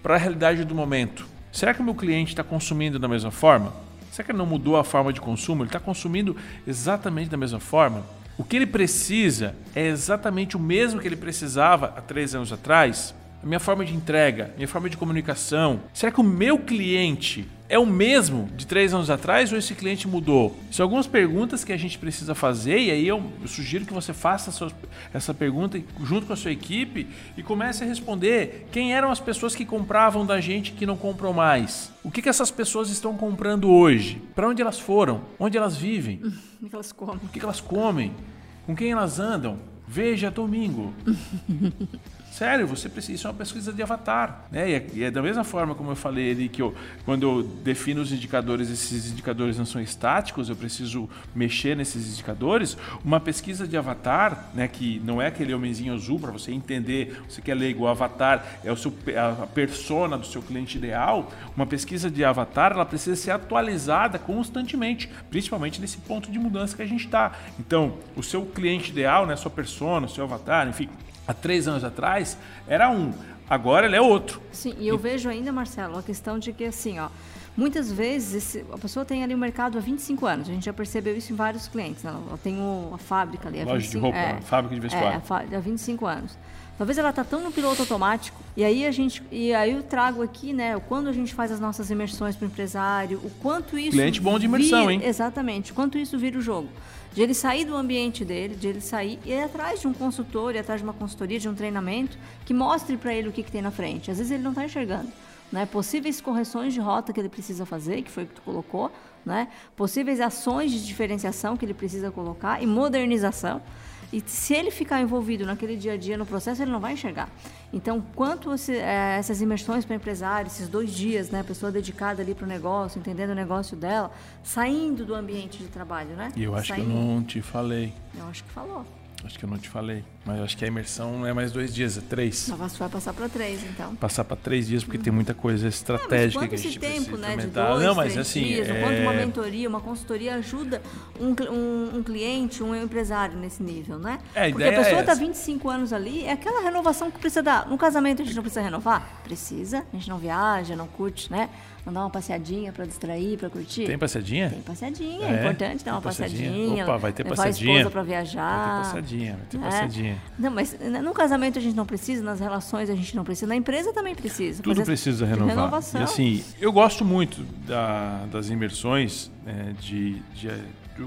para a realidade do momento. Será que o meu cliente está consumindo da mesma forma? Será que ele não mudou a forma de consumo? Ele está consumindo exatamente da mesma forma? O que ele precisa é exatamente o mesmo que ele precisava há três anos atrás? A minha forma de entrega, minha forma de comunicação. Será que o meu cliente é o mesmo de três anos atrás ou esse cliente mudou? São algumas perguntas que a gente precisa fazer e aí eu, sugiro que você faça essa, essa pergunta junto com a sua equipe e comece a responder quem eram as pessoas que compravam da gente que não compram mais. O que, que essas pessoas estão comprando hoje? Para onde elas foram? Onde elas vivem? O que elas comem? O que, que elas comem? Com quem elas andam? Veja domingo. Sério, você precisa. Isso é uma pesquisa de avatar. Né? E, é, e é da mesma forma como eu falei ali que eu, quando eu defino os indicadores, esses indicadores não são estáticos, eu preciso mexer nesses indicadores. Uma pesquisa de avatar, né, que não é aquele homenzinho azul para você entender, você quer ler igual avatar, é o seu, a persona do seu cliente ideal. Uma pesquisa de avatar ela precisa ser atualizada constantemente, principalmente nesse ponto de mudança que a gente está. Então, o seu cliente ideal, né, sua persona, seu avatar, enfim, há três anos atrás, era um. Agora ele é outro. Sim, e eu e... vejo ainda, Marcelo, a questão de que assim, ó, muitas vezes a pessoa tem ali o mercado há 25 anos. A gente já percebeu isso em vários clientes. Né? Ela tem o, a fábrica ali. Loja 25, de roupa, é, fábrica de vestuário. É, há 25 anos. Talvez ela está tão no piloto automático. E aí a gente, e aí eu trago aqui, né, quando a gente faz as nossas imersões para o empresário, o quanto isso cliente bom de imersão, vir, hein? Exatamente, quanto isso vira o jogo de ele sair do ambiente dele, de ele sair e ir atrás de um consultor, ir atrás de uma consultoria, de um treinamento que mostre para ele o que, que tem na frente. Às vezes ele não está enxergando. Né? Possíveis correções de rota que ele precisa fazer, que foi o que tu colocou, né? possíveis ações de diferenciação que ele precisa colocar e modernização. E se ele ficar envolvido naquele dia a dia no processo, ele não vai enxergar. Então, quanto esse, é, essas imersões para empresário, esses dois dias, né, a pessoa dedicada ali para o negócio, entendendo o negócio dela, saindo do ambiente de trabalho, né? E eu acho saindo. que eu não te falei. Eu acho que falou. Acho que eu não te falei. Mas acho que a imersão não é mais dois dias, é três. Mas você vai passar para três, então. Passar para três dias, porque tem muita coisa estratégica é, que a gente tempo, precisa né, implementar. de dois, não, mas assim. Dias, é... Quanto uma mentoria, uma consultoria ajuda um, um, um, cliente, um empresário nesse nível, né? É, porque a pessoa está é 25 anos ali, é aquela renovação que precisa dar. No casamento a gente não precisa renovar? Precisa. A gente não viaja, não curte, né? Não dá uma passeadinha para distrair, para curtir? Tem passeadinha? Tem passeadinha, é, é importante dar uma passeadinha. passeadinha. Opa, vai ter levar passeadinha. a esposa para viajar. Vai ter passeadinha, vai ter é. passeadinha. Não, mas no casamento a gente não precisa, nas relações a gente não precisa, na empresa também precisa. Tudo precisa renovar. Renovação. E assim, eu gosto muito da, das imersões é, de, de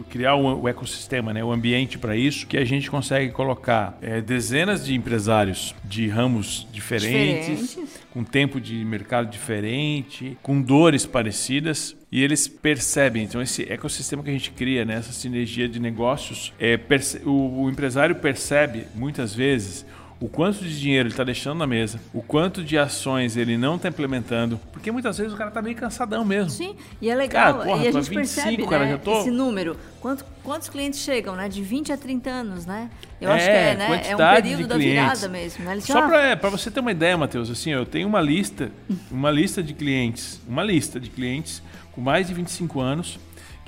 criar o, ecossistema, né, o ambiente para isso, que a gente consegue colocar é, dezenas de empresários de ramos diferentes, diferentes, com tempo de mercado diferente, com dores parecidas. E eles percebem, então esse ecossistema que a gente cria, né, essa sinergia de negócios, é, o, o empresário percebe muitas vezes o quanto de dinheiro ele está deixando na mesa, o quanto de ações ele não está implementando, porque muitas vezes o cara está meio cansadão mesmo. Sim, e é legal, cara, porra, e a gente 25, percebe cara, né, já tô... esse número. Quanto, quantos clientes chegam, né? De 20 a 30 anos, né? Eu é, acho que é, né? É um período da virada mesmo. Né? Só para é, você ter uma ideia, Matheus, assim, eu tenho uma lista, uma lista de clientes, uma lista de clientes com mais de 25 anos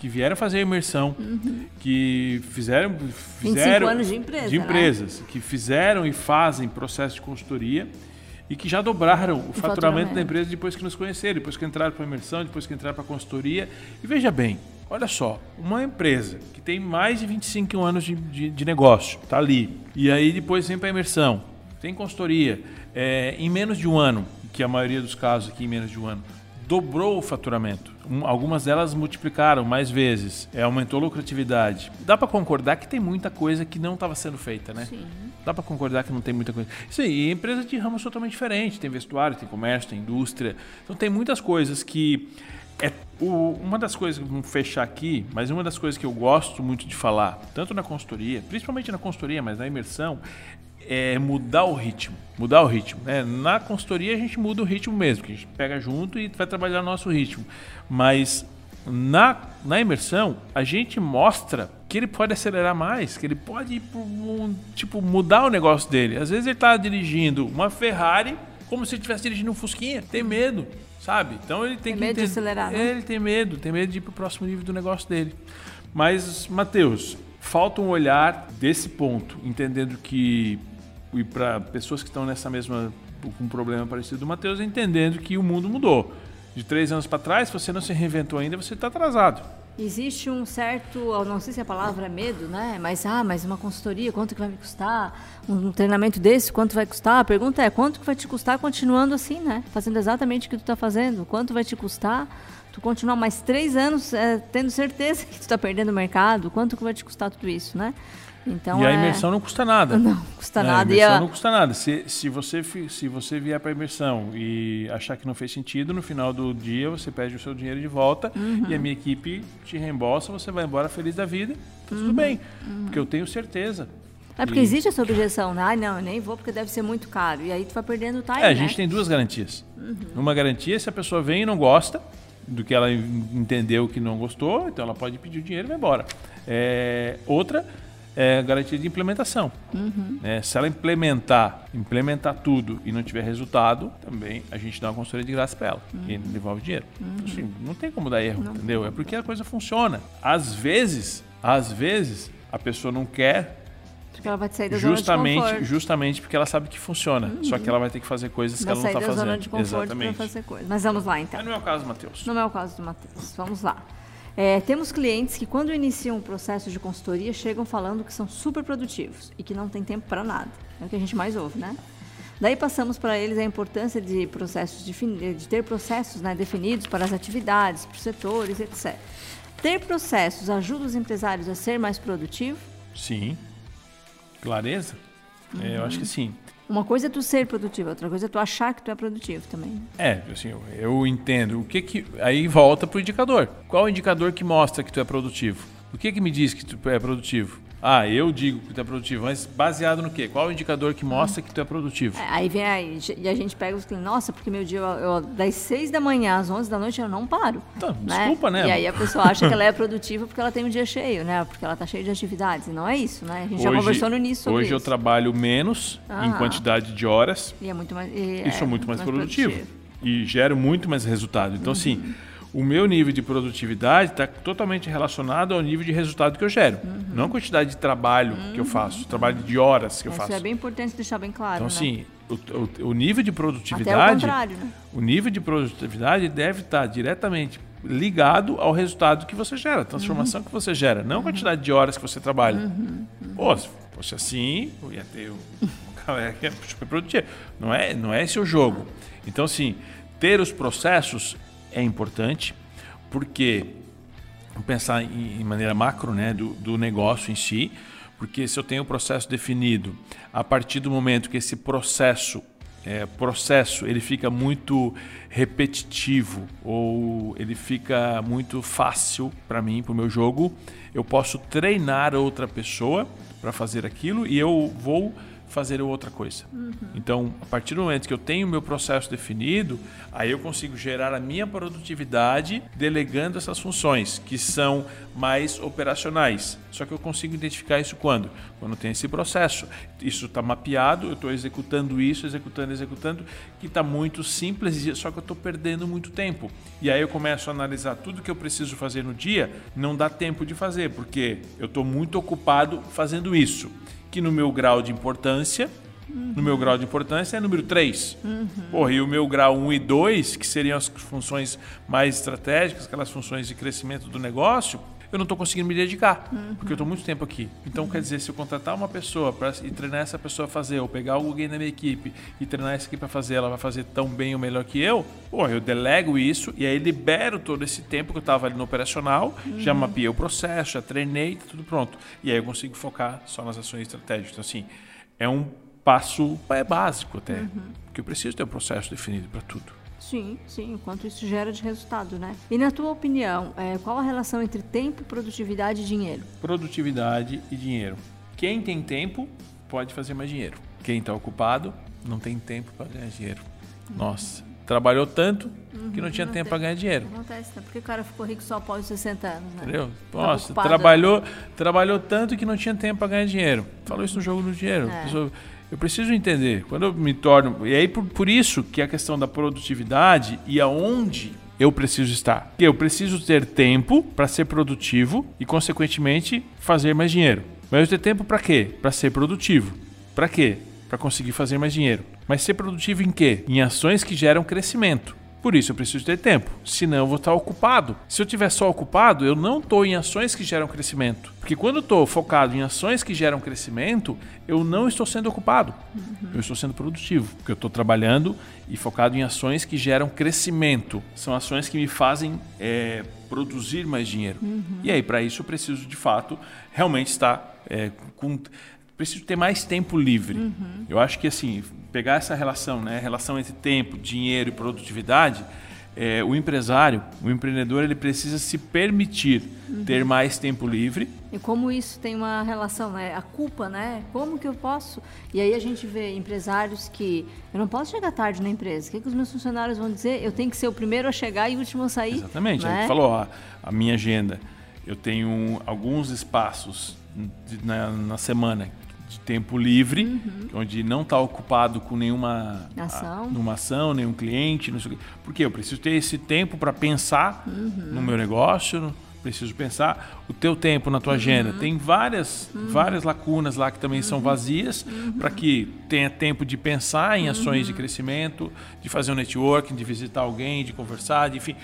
que vieram fazer a imersão, uhum. que fizeram, fizeram anos de, empresa, de empresas, né? que fizeram e fazem processo de consultoria e que já dobraram o, o faturamento, faturamento, da empresa depois que nos conheceram, depois que entraram para a imersão, depois que entraram para a consultoria. E veja bem, olha só, uma empresa que tem mais de 25 anos de, de, de negócio, está ali, e aí depois vem para a imersão, tem consultoria, é, em menos de um ano, que a maioria dos casos aqui em menos de um ano, dobrou o faturamento. Um, algumas delas multiplicaram mais vezes, é, aumentou a lucratividade. Dá para concordar que tem muita coisa que não estava sendo feita, né? Sim. Dá para concordar que não tem muita coisa. Isso aí, empresas de ramos totalmente diferentes. Tem vestuário, tem comércio, tem indústria. Então tem muitas coisas que. É, o, uma das coisas, vamos fechar aqui, mas uma das coisas que eu gosto muito de falar, tanto na consultoria, principalmente na consultoria, mas na imersão, é mudar o ritmo. Mudar o ritmo. Né? Na consultoria a gente muda o ritmo mesmo, que a gente pega junto e vai trabalhar o nosso ritmo. Mas na, na imersão, a gente mostra que ele pode acelerar mais, que ele pode um, tipo, mudar o negócio dele. Às vezes ele está dirigindo uma Ferrari como se ele estivesse dirigindo um Fusquinha. Tem medo, sabe? Então ele tem, tem que medo de acelerar, né? Ele tem medo, tem medo de ir para o próximo nível do negócio dele. Mas, Matheus, falta um olhar desse ponto, entendendo que e para pessoas que estão nessa mesma com um problema parecido do Matheus, entendendo que o mundo mudou. De três anos para trás, se você não se reinventou ainda, você está atrasado. Existe um certo, não sei se a palavra é medo, né? Mas, ah, mas uma consultoria, quanto que vai me custar? Um treinamento desse, quanto vai custar? A pergunta é, quanto que vai te custar continuando assim, né? Fazendo exatamente o que tu está fazendo? Quanto vai te custar Tu continuar mais três anos é, tendo certeza que tu está perdendo o mercado, quanto que vai te custar tudo isso, né? Então, e a é imersão é... não custa nada. Não, custa é, nada. A imersão a... não custa nada. Se, se, você, se você vier para a imersão e achar que não fez sentido, no final do dia você pede o seu dinheiro de volta uhum. e a minha equipe te reembolsa, você vai embora feliz da vida, tá tudo uhum. bem. Uhum. Porque eu tenho certeza. É porque e... existe essa objeção, né? Ah, não, eu nem vou porque deve ser muito caro. E aí tu vai perdendo o time, É, a gente né? tem duas garantias. Uhum. Uma garantia se a pessoa vem e não gosta do que ela entendeu que não gostou, então ela pode pedir o dinheiro e vai embora. É, outra é garantia de implementação. Uhum. É, se ela implementar, implementar tudo e não tiver resultado, também a gente dá uma consultoria de graça para ela uhum. e devolve dinheiro. Uhum. Assim, não tem como dar erro, não. entendeu? É porque a coisa funciona. Às vezes, às vezes, a pessoa não quer porque ela vai sair da justamente, zona de conforto. Justamente porque ela sabe que funciona. Uhum. Só que ela vai ter que fazer coisas vai que ela não está fazendo. Zona de conforto Exatamente. fazer coisas. Mas vamos lá então. Mas não é o caso do Matheus. Não é o caso do Matheus. Vamos lá. É, temos clientes que, quando iniciam um processo de consultoria, chegam falando que são super produtivos e que não tem tempo para nada. É o que a gente mais ouve, né? Daí passamos para eles a importância de processos de ter processos né, definidos para as atividades, para os setores, etc. Ter processos ajuda os empresários a ser mais produtivos? Sim. Clareza? Uhum. É, eu acho que sim. Uma coisa é tu ser produtivo, outra coisa é tu achar que tu é produtivo também. É, assim, eu, entendo. O que que aí volta pro indicador. Qual o indicador que mostra que tu é produtivo? O que que me diz que tu é produtivo? Ah, eu digo que tu é produtivo, mas baseado no quê? Qual o indicador que mostra que tu é produtivo? É, aí vem aí, e a gente pega os clientes, nossa, porque meu dia, eu, eu, das 6 da manhã às 11 da noite eu não paro. Tá, né? Desculpa, né? E aí a pessoa acha que ela é produtiva porque ela tem um dia cheio, né? Porque ela tá cheia de atividades. E não é isso, né? A gente hoje, já conversou no início sobre Hoje isso. eu trabalho menos ah, em quantidade de horas. E é muito mais. E, e sou muito mais, mais produtivo. produtivo. E gero muito mais resultado. Então, uhum. assim o meu nível de produtividade está totalmente relacionado ao nível de resultado que eu gero. Uhum. Não a quantidade de trabalho uhum. que eu faço, uhum. trabalho de horas que eu faço. Isso é bem importante deixar bem claro. Então, né? assim, o, o, o, nível de produtividade. Até o, né? o nível de produtividade deve estar diretamente ligado ao resultado que você gera, a transformação uhum. que você gera, não a quantidade de horas que você trabalha. Uhum. Uhum. Pô, se fosse assim, eu ia ter o. cara que é super produtivo. Não é, não é esse o jogo. Então, assim, ter os processos é importante, porque pensar em, em maneira macro né, do, do negócio em si, porque se eu tenho o processo definido, a partir do momento que esse processo é, processo ele fica muito repetitivo ou ele fica muito fácil para mim, para o meu jogo, eu posso treinar outra pessoa para fazer aquilo e eu vou fazer outra coisa. Uhum. Então, a partir do momento que eu tenho o meu processo definido, aí eu consigo gerar a minha produtividade delegando essas funções, que são mais operacionais. Só que eu consigo identificar isso quando? Quando tem esse processo. Isso está mapeado, eu estou executando isso, executando, executando, que está muito simples, só que eu estou perdendo muito tempo. E aí eu começo a analisar tudo que eu preciso fazer no dia, não dá tempo de fazer, porque eu estou muito ocupado fazendo isso que no meu grau de importância, uhum. no meu grau de importância é número 3. Uhum. Porra, e o meu grau 1 e 2, que seriam as funções mais estratégicas, aquelas funções de crescimento do negócio, eu não estou conseguindo me dedicar, uhum. porque eu estou muito tempo aqui. Então, quer dizer, se eu contratar uma pessoa para e treinar essa pessoa a fazer, ou pegar alguém da minha equipe e treinar essa equipe para fazer, ela vai fazer tão bem ou melhor que eu, pô, eu delego isso e aí libero todo esse tempo que eu estava ali no operacional, uhum. já mapeei o processo, já treinei, tá tudo pronto. E aí eu consigo focar só nas ações estratégicas. Então, assim, é um passo é básico até, uhum. porque eu preciso ter um processo definido para tudo. Sim, sim, quanto isso gera de resultado, né? E na tua opinião, é, qual a relação entre tempo, produtividade e dinheiro? Produtividade e dinheiro. Quem tem tempo pode fazer mais dinheiro. Quem está ocupado não tem tempo para ganhar dinheiro. Nossa, trabalhou tanto que não tinha não tempo para ganhar dinheiro. Acontece, né? Porque o cara ficou rico só após os 60 anos, né? Entendeu? Nossa, trabalhou, né? trabalhou tanto que não tinha tempo para ganhar dinheiro. Falou isso no jogo do dinheiro. É. Eu preciso entender. Quando eu me torno. E aí, por, por isso que a questão da produtividade e aonde eu preciso estar. Eu preciso ter tempo para ser produtivo e, consequentemente, fazer mais dinheiro. Mas eu ter tempo para quê? Para ser produtivo. Para quê? Para conseguir fazer mais dinheiro. Mas ser produtivo em quê? Em ações que geram crescimento. Por isso eu preciso ter tempo. Senão eu vou estar ocupado. Se eu estiver só ocupado, eu não estou em ações que geram crescimento. Porque quando eu estou focado em ações que geram crescimento, eu não estou sendo ocupado. Uhum. Eu estou sendo produtivo. Porque eu estou trabalhando e focado em ações que geram crescimento. São ações que me fazem é, produzir mais dinheiro. Uhum. E aí, para isso, eu preciso de fato realmente estar é, com preciso ter mais tempo livre. Uhum. Eu acho que assim, pegar essa relação, né, relação entre tempo, dinheiro e produtividade, é, o empresário, o empreendedor, ele precisa se permitir uhum. ter mais tempo livre. E como isso tem uma relação, né? A culpa, né? Como que eu posso? E aí a gente vê empresários que eu não posso chegar tarde na empresa. O que, que os meus funcionários vão dizer? Eu tenho que ser o primeiro a chegar e o último a sair. Exatamente. Né? Ele falou, ó, a minha agenda, eu tenho alguns espaços na, na semana de tempo livre, uhum. onde não está ocupado com nenhuma ação. A, ação, nenhum cliente, não sei. Porque eu preciso ter esse tempo para pensar uhum. no meu negócio, preciso pensar o teu tempo na tua agenda. Uhum. Tem várias, uhum. várias lacunas lá que também são uhum. vazias uhum. para que tenha tempo de pensar em ações de crescimento, de fazer um networking, de visitar alguém, de conversar, de, enfim,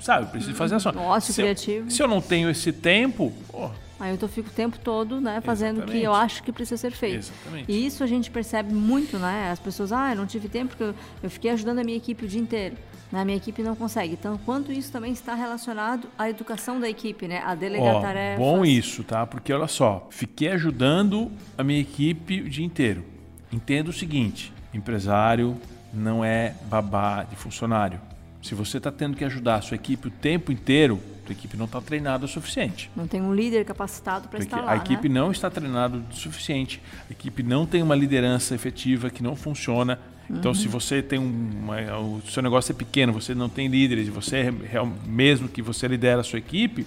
sabe, preciso fazer ações. Nossa, se criativo. Eu, se eu não tenho esse tempo, pô, Aí eu fico o tempo todo, né, fazendo o que eu acho que precisa ser feito. Exatamente. E isso a gente percebe muito, né? As pessoas, ah, eu não tive tempo porque eu, eu fiquei ajudando a minha equipe o dia inteiro. Né? A minha equipe não consegue. Então, quanto isso também está relacionado à educação da equipe, né? A delegar Ó, tarefas. Bom isso, tá? Porque olha só, fiquei ajudando a minha equipe o dia inteiro. Entenda o seguinte: empresário não é babá de funcionário. Se você está tendo que ajudar a sua equipe o tempo inteiro, a equipe não está treinada o suficiente. Não tem um líder capacitado para estar lá. A equipe né? não está treinada o suficiente. A equipe não tem uma liderança efetiva que não funciona. Então, se uhum. você tem uma, o seu negócio é pequeno, você não tem líderes, você é mesmo que você lidera a sua equipe,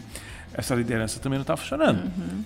essa liderança também não está funcionando. Uhum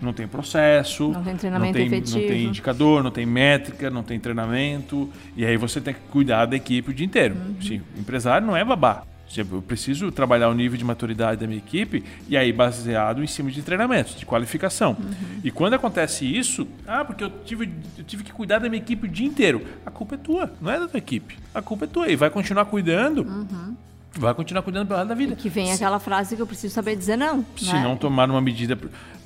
não tem processo, não tem treinamento não tem, efetivo. não tem indicador, não tem métrica, não tem treinamento, e aí você tem que cuidar da equipe o dia inteiro. Uhum. Sim, o empresário não é babá. Eu preciso trabalhar o nível de maturidade da minha equipe e aí baseado em cima de treinamentos, de qualificação. Uhum. E quando acontece isso, ah, porque eu tive, eu tive que cuidar da minha equipe o dia inteiro. A culpa é tua, não é da tua equipe. A culpa é tua. E vai continuar cuidando. Uhum vai continuar cuidando pelo resto da vida. E que vem se, aquela frase que eu preciso saber dizer não. Se né? não tomar uma medida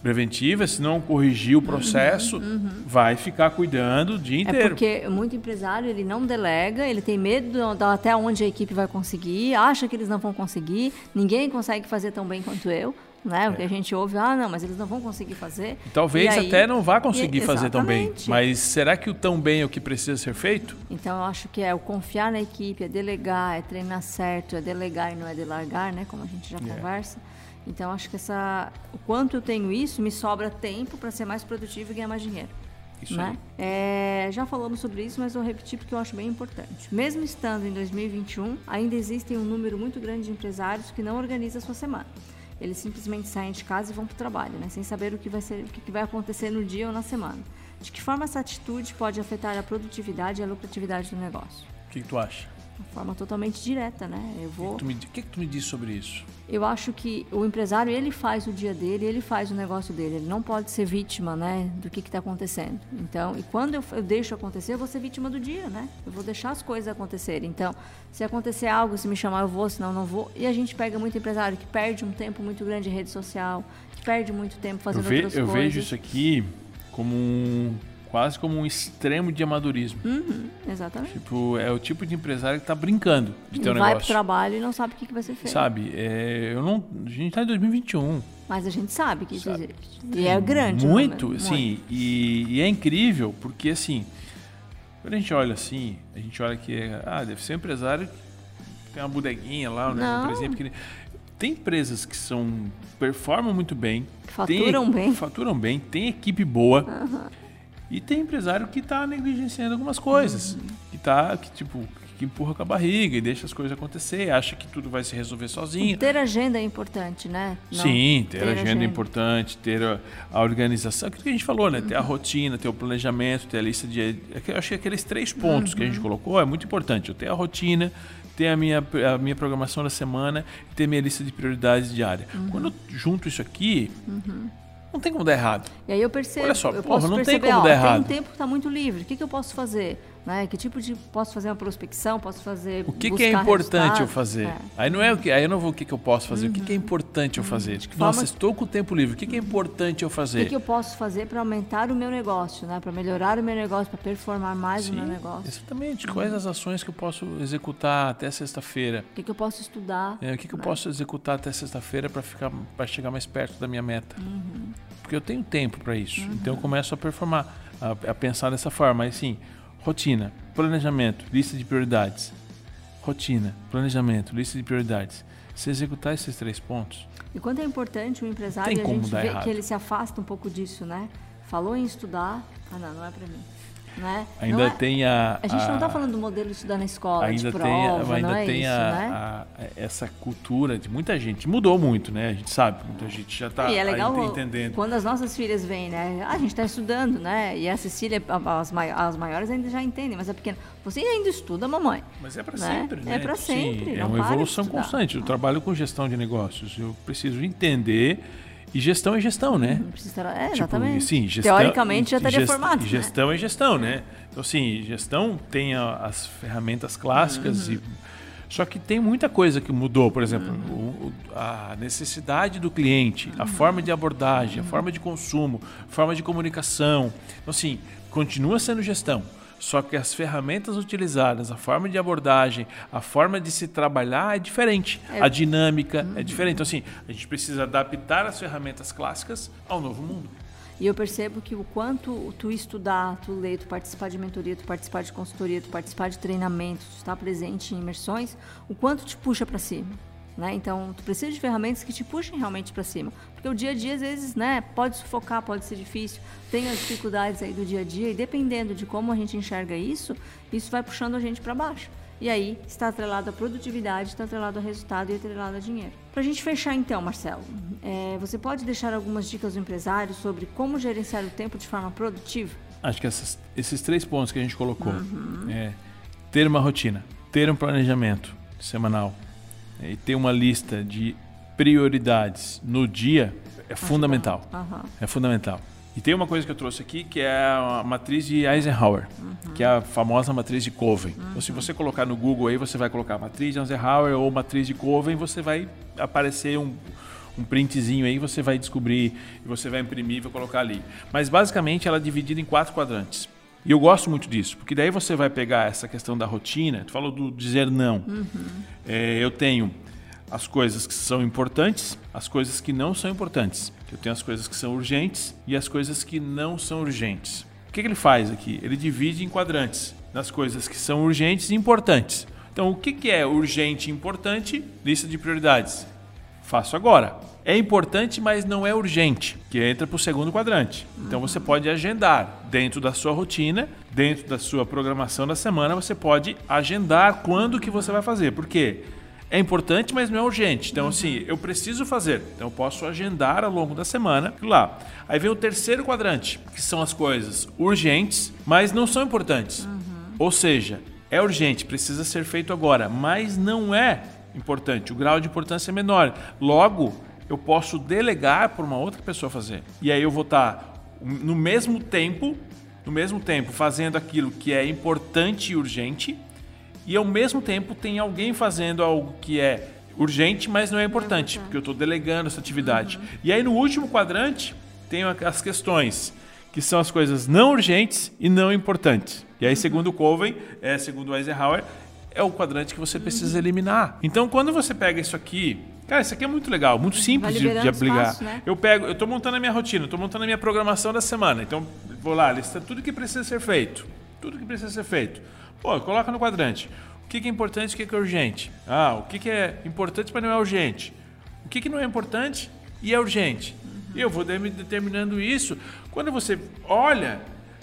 preventiva, se não corrigir o processo, uhum, uhum. vai ficar cuidando o dia é inteiro. É porque muito empresário ele não delega, ele tem medo de até onde a equipe vai conseguir, acha que eles não vão conseguir, ninguém consegue fazer tão bem quanto eu. Né? O que a gente ouve, ah, não, mas eles não vão conseguir fazer. Talvez aí, até não vá conseguir e, fazer tão bem. Mas será que o tão bem é o que precisa ser feito? Então eu acho que é o confiar na equipe, é delegar, é treinar certo, é delegar e não é delargar, né? Como a gente já yeah. conversa. Então acho que essa, o quanto eu tenho isso, me sobra tempo para ser mais produtivo e ganhar mais dinheiro. Isso né? É, já falamos sobre isso, mas vou repetir porque eu acho bem importante. Mesmo estando em 2021, ainda existem um número muito grande de empresários que não organizam a sua semana. Eles simplesmente saem de casa e vão para o trabalho, né? sem saber o que vai ser, o que vai acontecer no dia ou na semana. De que forma essa atitude pode afetar a produtividade e a lucratividade do negócio? O que, que tu acha? De forma totalmente direta, né? Eu vou. O que, me, que, que tu me diz sobre isso? Eu acho que o empresário ele faz o dia dele, ele faz o negócio dele. Ele não pode ser vítima, né, do que está acontecendo. Então, e quando eu, eu, deixo acontecer, eu vou ser vítima do dia, né? Eu vou deixar as coisas acontecerem. Então, se acontecer algo, se me chamar, eu vou, senão não vou. E a gente pega muito empresário que perde um tempo muito grande em rede social, que perde muito tempo fazendo eu ve, outras eu coisas. Eu vejo isso aqui como um quase como um extremo de amadorismo. Uhum, exatamente. Tipo, é o tipo de empresário que está brincando de ter um negócio. Vai pro trabalho e não sabe o que, que vai ser feito. Sabe, é, eu não, a gente está em 2021. Mas a gente sabe que sabe. existe. E é grande. Muito, assim, Muito. E, e, é incrível porque, assim, quando a gente olha assim, a gente olha que, ah, deve ser um empresário que tem uma bodeguinha lá, né, uma empresinha pequena. Tem empresas que são performam muito bem, faturam tem, bem, faturam bem, tem equipe boa. Uhum e tem empresário que está negligenciando algumas coisas, uhum. que tá, que tipo, que empurra com a barriga e deixa as coisas acontecer, acha que tudo vai se resolver sozinho. Ter agenda é importante, né? Não, Sim, ter, ter agenda, agenda, é importante, ter a, a organização, aquilo que a gente falou, né? Ter a uhum. rotina, ter o planejamento, ter a lista de. É eu acho que aqueles três pontos uhum. que a gente uhum. colocou é muito importante. Eu ter a rotina, ter a minha, a minha programação da semana e ter minha lista de prioridades diária. Uhum. Quando eu junto isso aqui, uhum. Não tem como dar errado. E aí eu percebo. Olha só, eu porra, posso não perceber, tem como ó, dar errado. Tem um tempo que está muito livre. O que, que eu posso fazer? Né? Que tipo de posso fazer uma prospecção, posso fazer o que, que é importante eu fazer? É. Aí não é o que, aí eu não vou o que, que eu posso fazer, uhum. o que, que é uhum. importante eu uhum. fazer? Uhum. Nossa, estou com o tempo livre, o que, que é importante eu fazer? O que, que eu posso fazer para aumentar o meu negócio, né? Para melhorar o meu negócio, para performar mais Sim, o meu negócio? Exatamente. Quais as ações que eu posso executar até sexta-feira? O que, que eu posso estudar? É, o que, que né? eu posso executar até sexta-feira para ficar para chegar mais perto da minha meta? Uhum. Porque eu tenho tempo para isso. Então eu começo a performar, a, a pensar dessa forma. Mas sim, rotina planejamento, lista de prioridades. Rotina, planejamento, lista de prioridades. Se executar esses três pontos. E quanto é importante o empresário, a gente errado. que ele se afasta um pouco disso, né? Falou em estudar, ah não, não é para mim. Né? Ainda é, tem a. A gente não está falando do modelo de estudar na escola, ainda de prova, tem a, ainda não é tem isso, a, né? a, essa cultura de muita gente. Mudou muito, né? A gente sabe, muita gente já está é legal tá entendendo. Quando as nossas filhas vêm, né? A gente está estudando, né? E a Cecília, as, as maiores ainda já entendem, mas a pequena. Você ainda estuda, mamãe. Mas é para né? sempre, né? É para sempre. Sim, é uma evolução constante. Eu trabalho com gestão de negócios. Eu preciso entender e gestão é gestão, né? Não precisa, é, tipo, exatamente. Gestão, Teoricamente já estaria formado. Né? Gestão né? é gestão, né? Então, assim, gestão tem as ferramentas clássicas uhum. e só que tem muita coisa que mudou, por exemplo, uhum. o, a necessidade do cliente, a forma de abordagem, a forma de consumo, a forma de comunicação. Então, assim, continua sendo gestão. Só que as ferramentas utilizadas, a forma de abordagem, a forma de se trabalhar é diferente. É. A dinâmica uhum. é diferente. Então, assim, a gente precisa adaptar as ferramentas clássicas ao novo mundo. E eu percebo que o quanto tu estudar, tu ler, tu participar de mentoria, tu participar de consultoria, tu participar de treinamentos, tu estar presente em imersões, o quanto te puxa para cima. Né? Então, tu precisa de ferramentas que te puxem realmente para cima. Porque o dia a dia, às vezes, né, pode sufocar, pode ser difícil, tem as dificuldades aí do dia a dia, e dependendo de como a gente enxerga isso, isso vai puxando a gente para baixo. E aí está atrelado à produtividade, está atrelado ao resultado e atrelado a dinheiro. Para a gente fechar então, Marcelo, é, você pode deixar algumas dicas ao empresário sobre como gerenciar o tempo de forma produtiva? Acho que essas, esses três pontos que a gente colocou uhum. é ter uma rotina, ter um planejamento semanal, e ter uma lista de prioridades no dia é fundamental. Uhum. É fundamental. E tem uma coisa que eu trouxe aqui que é a matriz de Eisenhower, uhum. que é a famosa matriz de Coven. Uhum. Então, se você colocar no Google aí, você vai colocar matriz de Eisenhower ou matriz de Coven, você vai aparecer um, um printzinho aí, você vai descobrir e você vai imprimir e vai colocar ali. Mas basicamente ela é dividida em quatro quadrantes. E eu gosto muito disso, porque daí você vai pegar essa questão da rotina, tu falou do dizer não. Uhum. É, eu tenho as coisas que são importantes, as coisas que não são importantes. Eu tenho as coisas que são urgentes e as coisas que não são urgentes. O que, que ele faz aqui? Ele divide em quadrantes das coisas que são urgentes e importantes. Então, o que, que é urgente e importante? Lista de prioridades. Faço agora é importante, mas não é urgente, que entra para o segundo quadrante. Então você pode agendar dentro da sua rotina, dentro da sua programação da semana, você pode agendar quando que você vai fazer. Por quê? É importante, mas não é urgente. Então, assim, eu preciso fazer. Então, eu posso agendar ao longo da semana lá. Aí vem o terceiro quadrante, que são as coisas urgentes, mas não são importantes. Uhum. Ou seja, é urgente, precisa ser feito agora, mas não é importante. O grau de importância é menor. Logo, eu posso delegar para uma outra pessoa fazer. E aí eu vou estar tá no mesmo tempo, no mesmo tempo fazendo aquilo que é importante e urgente, e ao mesmo tempo tem alguém fazendo algo que é urgente, mas não é importante, porque eu estou delegando essa atividade. Uhum. E aí no último quadrante tem as questões que são as coisas não urgentes e não importantes. E aí, segundo o Coven, é, segundo o Eisenhower, é o quadrante que você precisa uhum. eliminar. Então, quando você pega isso aqui Cara, isso aqui é muito legal, muito simples de, de, aplicar. Espaço, né? Eu pego, eu estou montando a minha rotina, estou montando a minha programação da semana. Então, vou lá, lista tudo que precisa ser feito. Tudo que precisa ser feito. Pô, coloca no quadrante. O que, que é importante e o que, que é urgente? Ah, o que, que é importante, mas não é urgente? O que, que não é importante e é urgente? Uhum. Eu vou determinando isso. Quando você olha,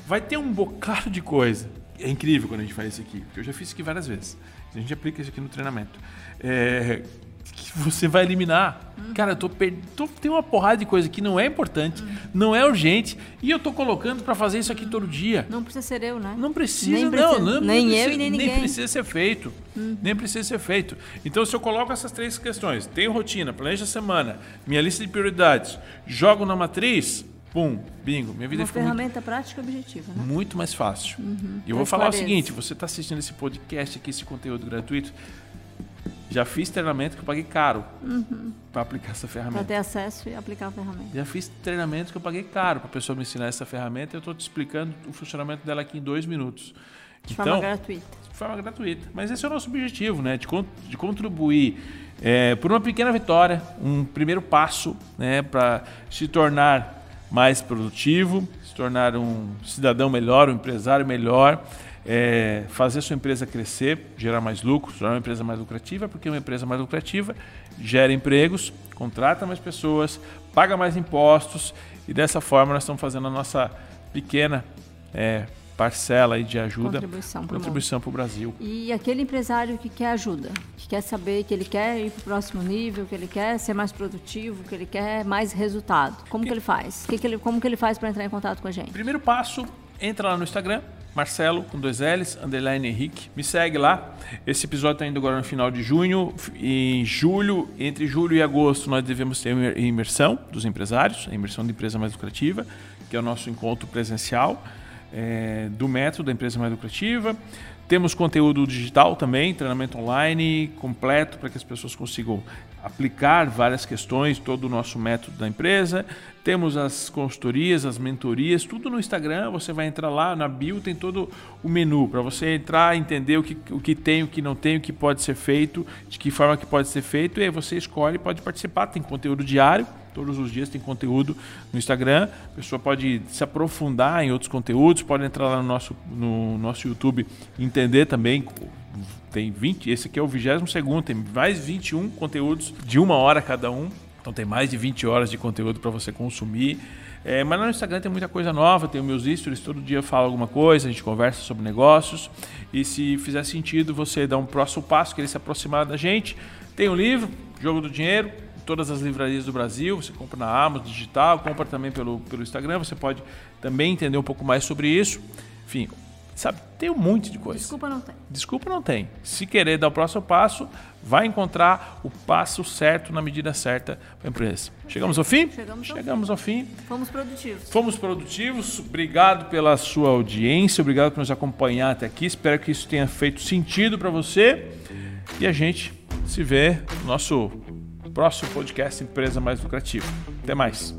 vai ter um bocado de coisa. É incrível quando a gente faz isso aqui, porque eu já fiz isso aqui várias vezes. A gente aplica isso aqui no treinamento. É, que você vai eliminar. Uhum. Cara, eu tô, per... tô tem uma porrada de coisa que não é importante, uhum. não é urgente, e eu tô colocando para fazer isso aqui todo dia. Não precisa ser eu, né? Não precisa, nem precisa, não, não. Nem precisa, eu e nem ninguém. Nem precisa ser feito. Uhum. Nem precisa ser feito. Então, se eu coloco essas três questões, tenho rotina, planejo a semana, minha lista de prioridades, jogo na matriz, Pum, bingo. Minha vida Uma ficou ferramenta muito, prática e objetiva, né? muito mais fácil. Uhum. E eu vou falar o seguinte: você está assistindo esse podcast aqui, esse conteúdo gratuito. Já fiz treinamento que eu paguei caro para aplicar essa Para ferramenta. ter acesso e aplicar a ferramenta. Já fiz treinamento que eu paguei caro para a pessoa me ensinar essa ferramenta e eu estou te explicando o funcionamento dela aqui em dois minutos. De então, forma gratuita. de forma gratuita. Mas esse é o nosso objetivo, né? De, de contribuir é, por uma pequena vitória, um primeiro passo né, para se tornar mais produtivo, se tornar um cidadão melhor, um empresário melhor, é, fazer sua empresa crescer, gerar mais lucro, se tornar uma empresa mais lucrativa, porque uma empresa mais lucrativa gera empregos, contrata mais pessoas, paga mais impostos e dessa forma nós estamos fazendo a nossa pequena é, parcela aí de ajuda, Contribuição para o Brasil. E aquele empresário que quer ajuda, que quer saber que ele quer ir para o próximo nível, que ele quer ser mais produtivo, que ele quer mais resultado, como que ele faz? Que que ele, como que ele faz para entrar em contato com a gente? Primeiro passo, entra lá no Instagram, Marcelo com dois L's, underline Henrique. Me segue lá. Esse episódio está indo agora no final de junho. Em julho, entre julho e agosto, nós devemos ter uma imersão dos empresários, a imersão de empresa mais lucrativa, que é o nosso encontro presencial é, do método da empresa mais lucrativa. Temos conteúdo digital também, treinamento online completo para que as pessoas consigam aplicar várias questões, todo o nosso método da empresa. Temos as consultorias, as mentorias, tudo no Instagram. Você vai entrar lá na bio, tem todo o menu para você entrar, entender o que, o que tem, o que não tem, o que pode ser feito, de que forma que pode ser feito. E aí você escolhe, pode participar. Tem conteúdo diário, todos os dias tem conteúdo no Instagram. A pessoa pode se aprofundar em outros conteúdos, pode entrar lá no nosso, no nosso YouTube entender também. Tem 20, esse aqui é o 22 segundo, tem mais 21 conteúdos de uma hora cada um. Então tem mais de 20 horas de conteúdo para você consumir. É, mas no Instagram tem muita coisa nova, tem meus stories, todo dia eu falo alguma coisa, a gente conversa sobre negócios. E se fizer sentido você dar um próximo passo, querer se aproximar da gente, tem o livro, Jogo do Dinheiro, todas as livrarias do Brasil, você compra na Amazon digital, compra também pelo, pelo Instagram, você pode também entender um pouco mais sobre isso. Enfim, sabe, tem um monte de coisa. Desculpa, não tem. Desculpa, não tem. Se querer dar o próximo passo, vai encontrar o passo certo na medida certa para a empresa. Chegamos ao fim? Chegamos ao Chegamos ao fim. Fomos produtivos. Fomos produtivos. Obrigado pela sua audiência, obrigado por nos acompanhar até aqui. Espero que isso tenha feito sentido para você. E a gente se vê no nosso próximo podcast Empresa Mais Lucrativa. Até mais.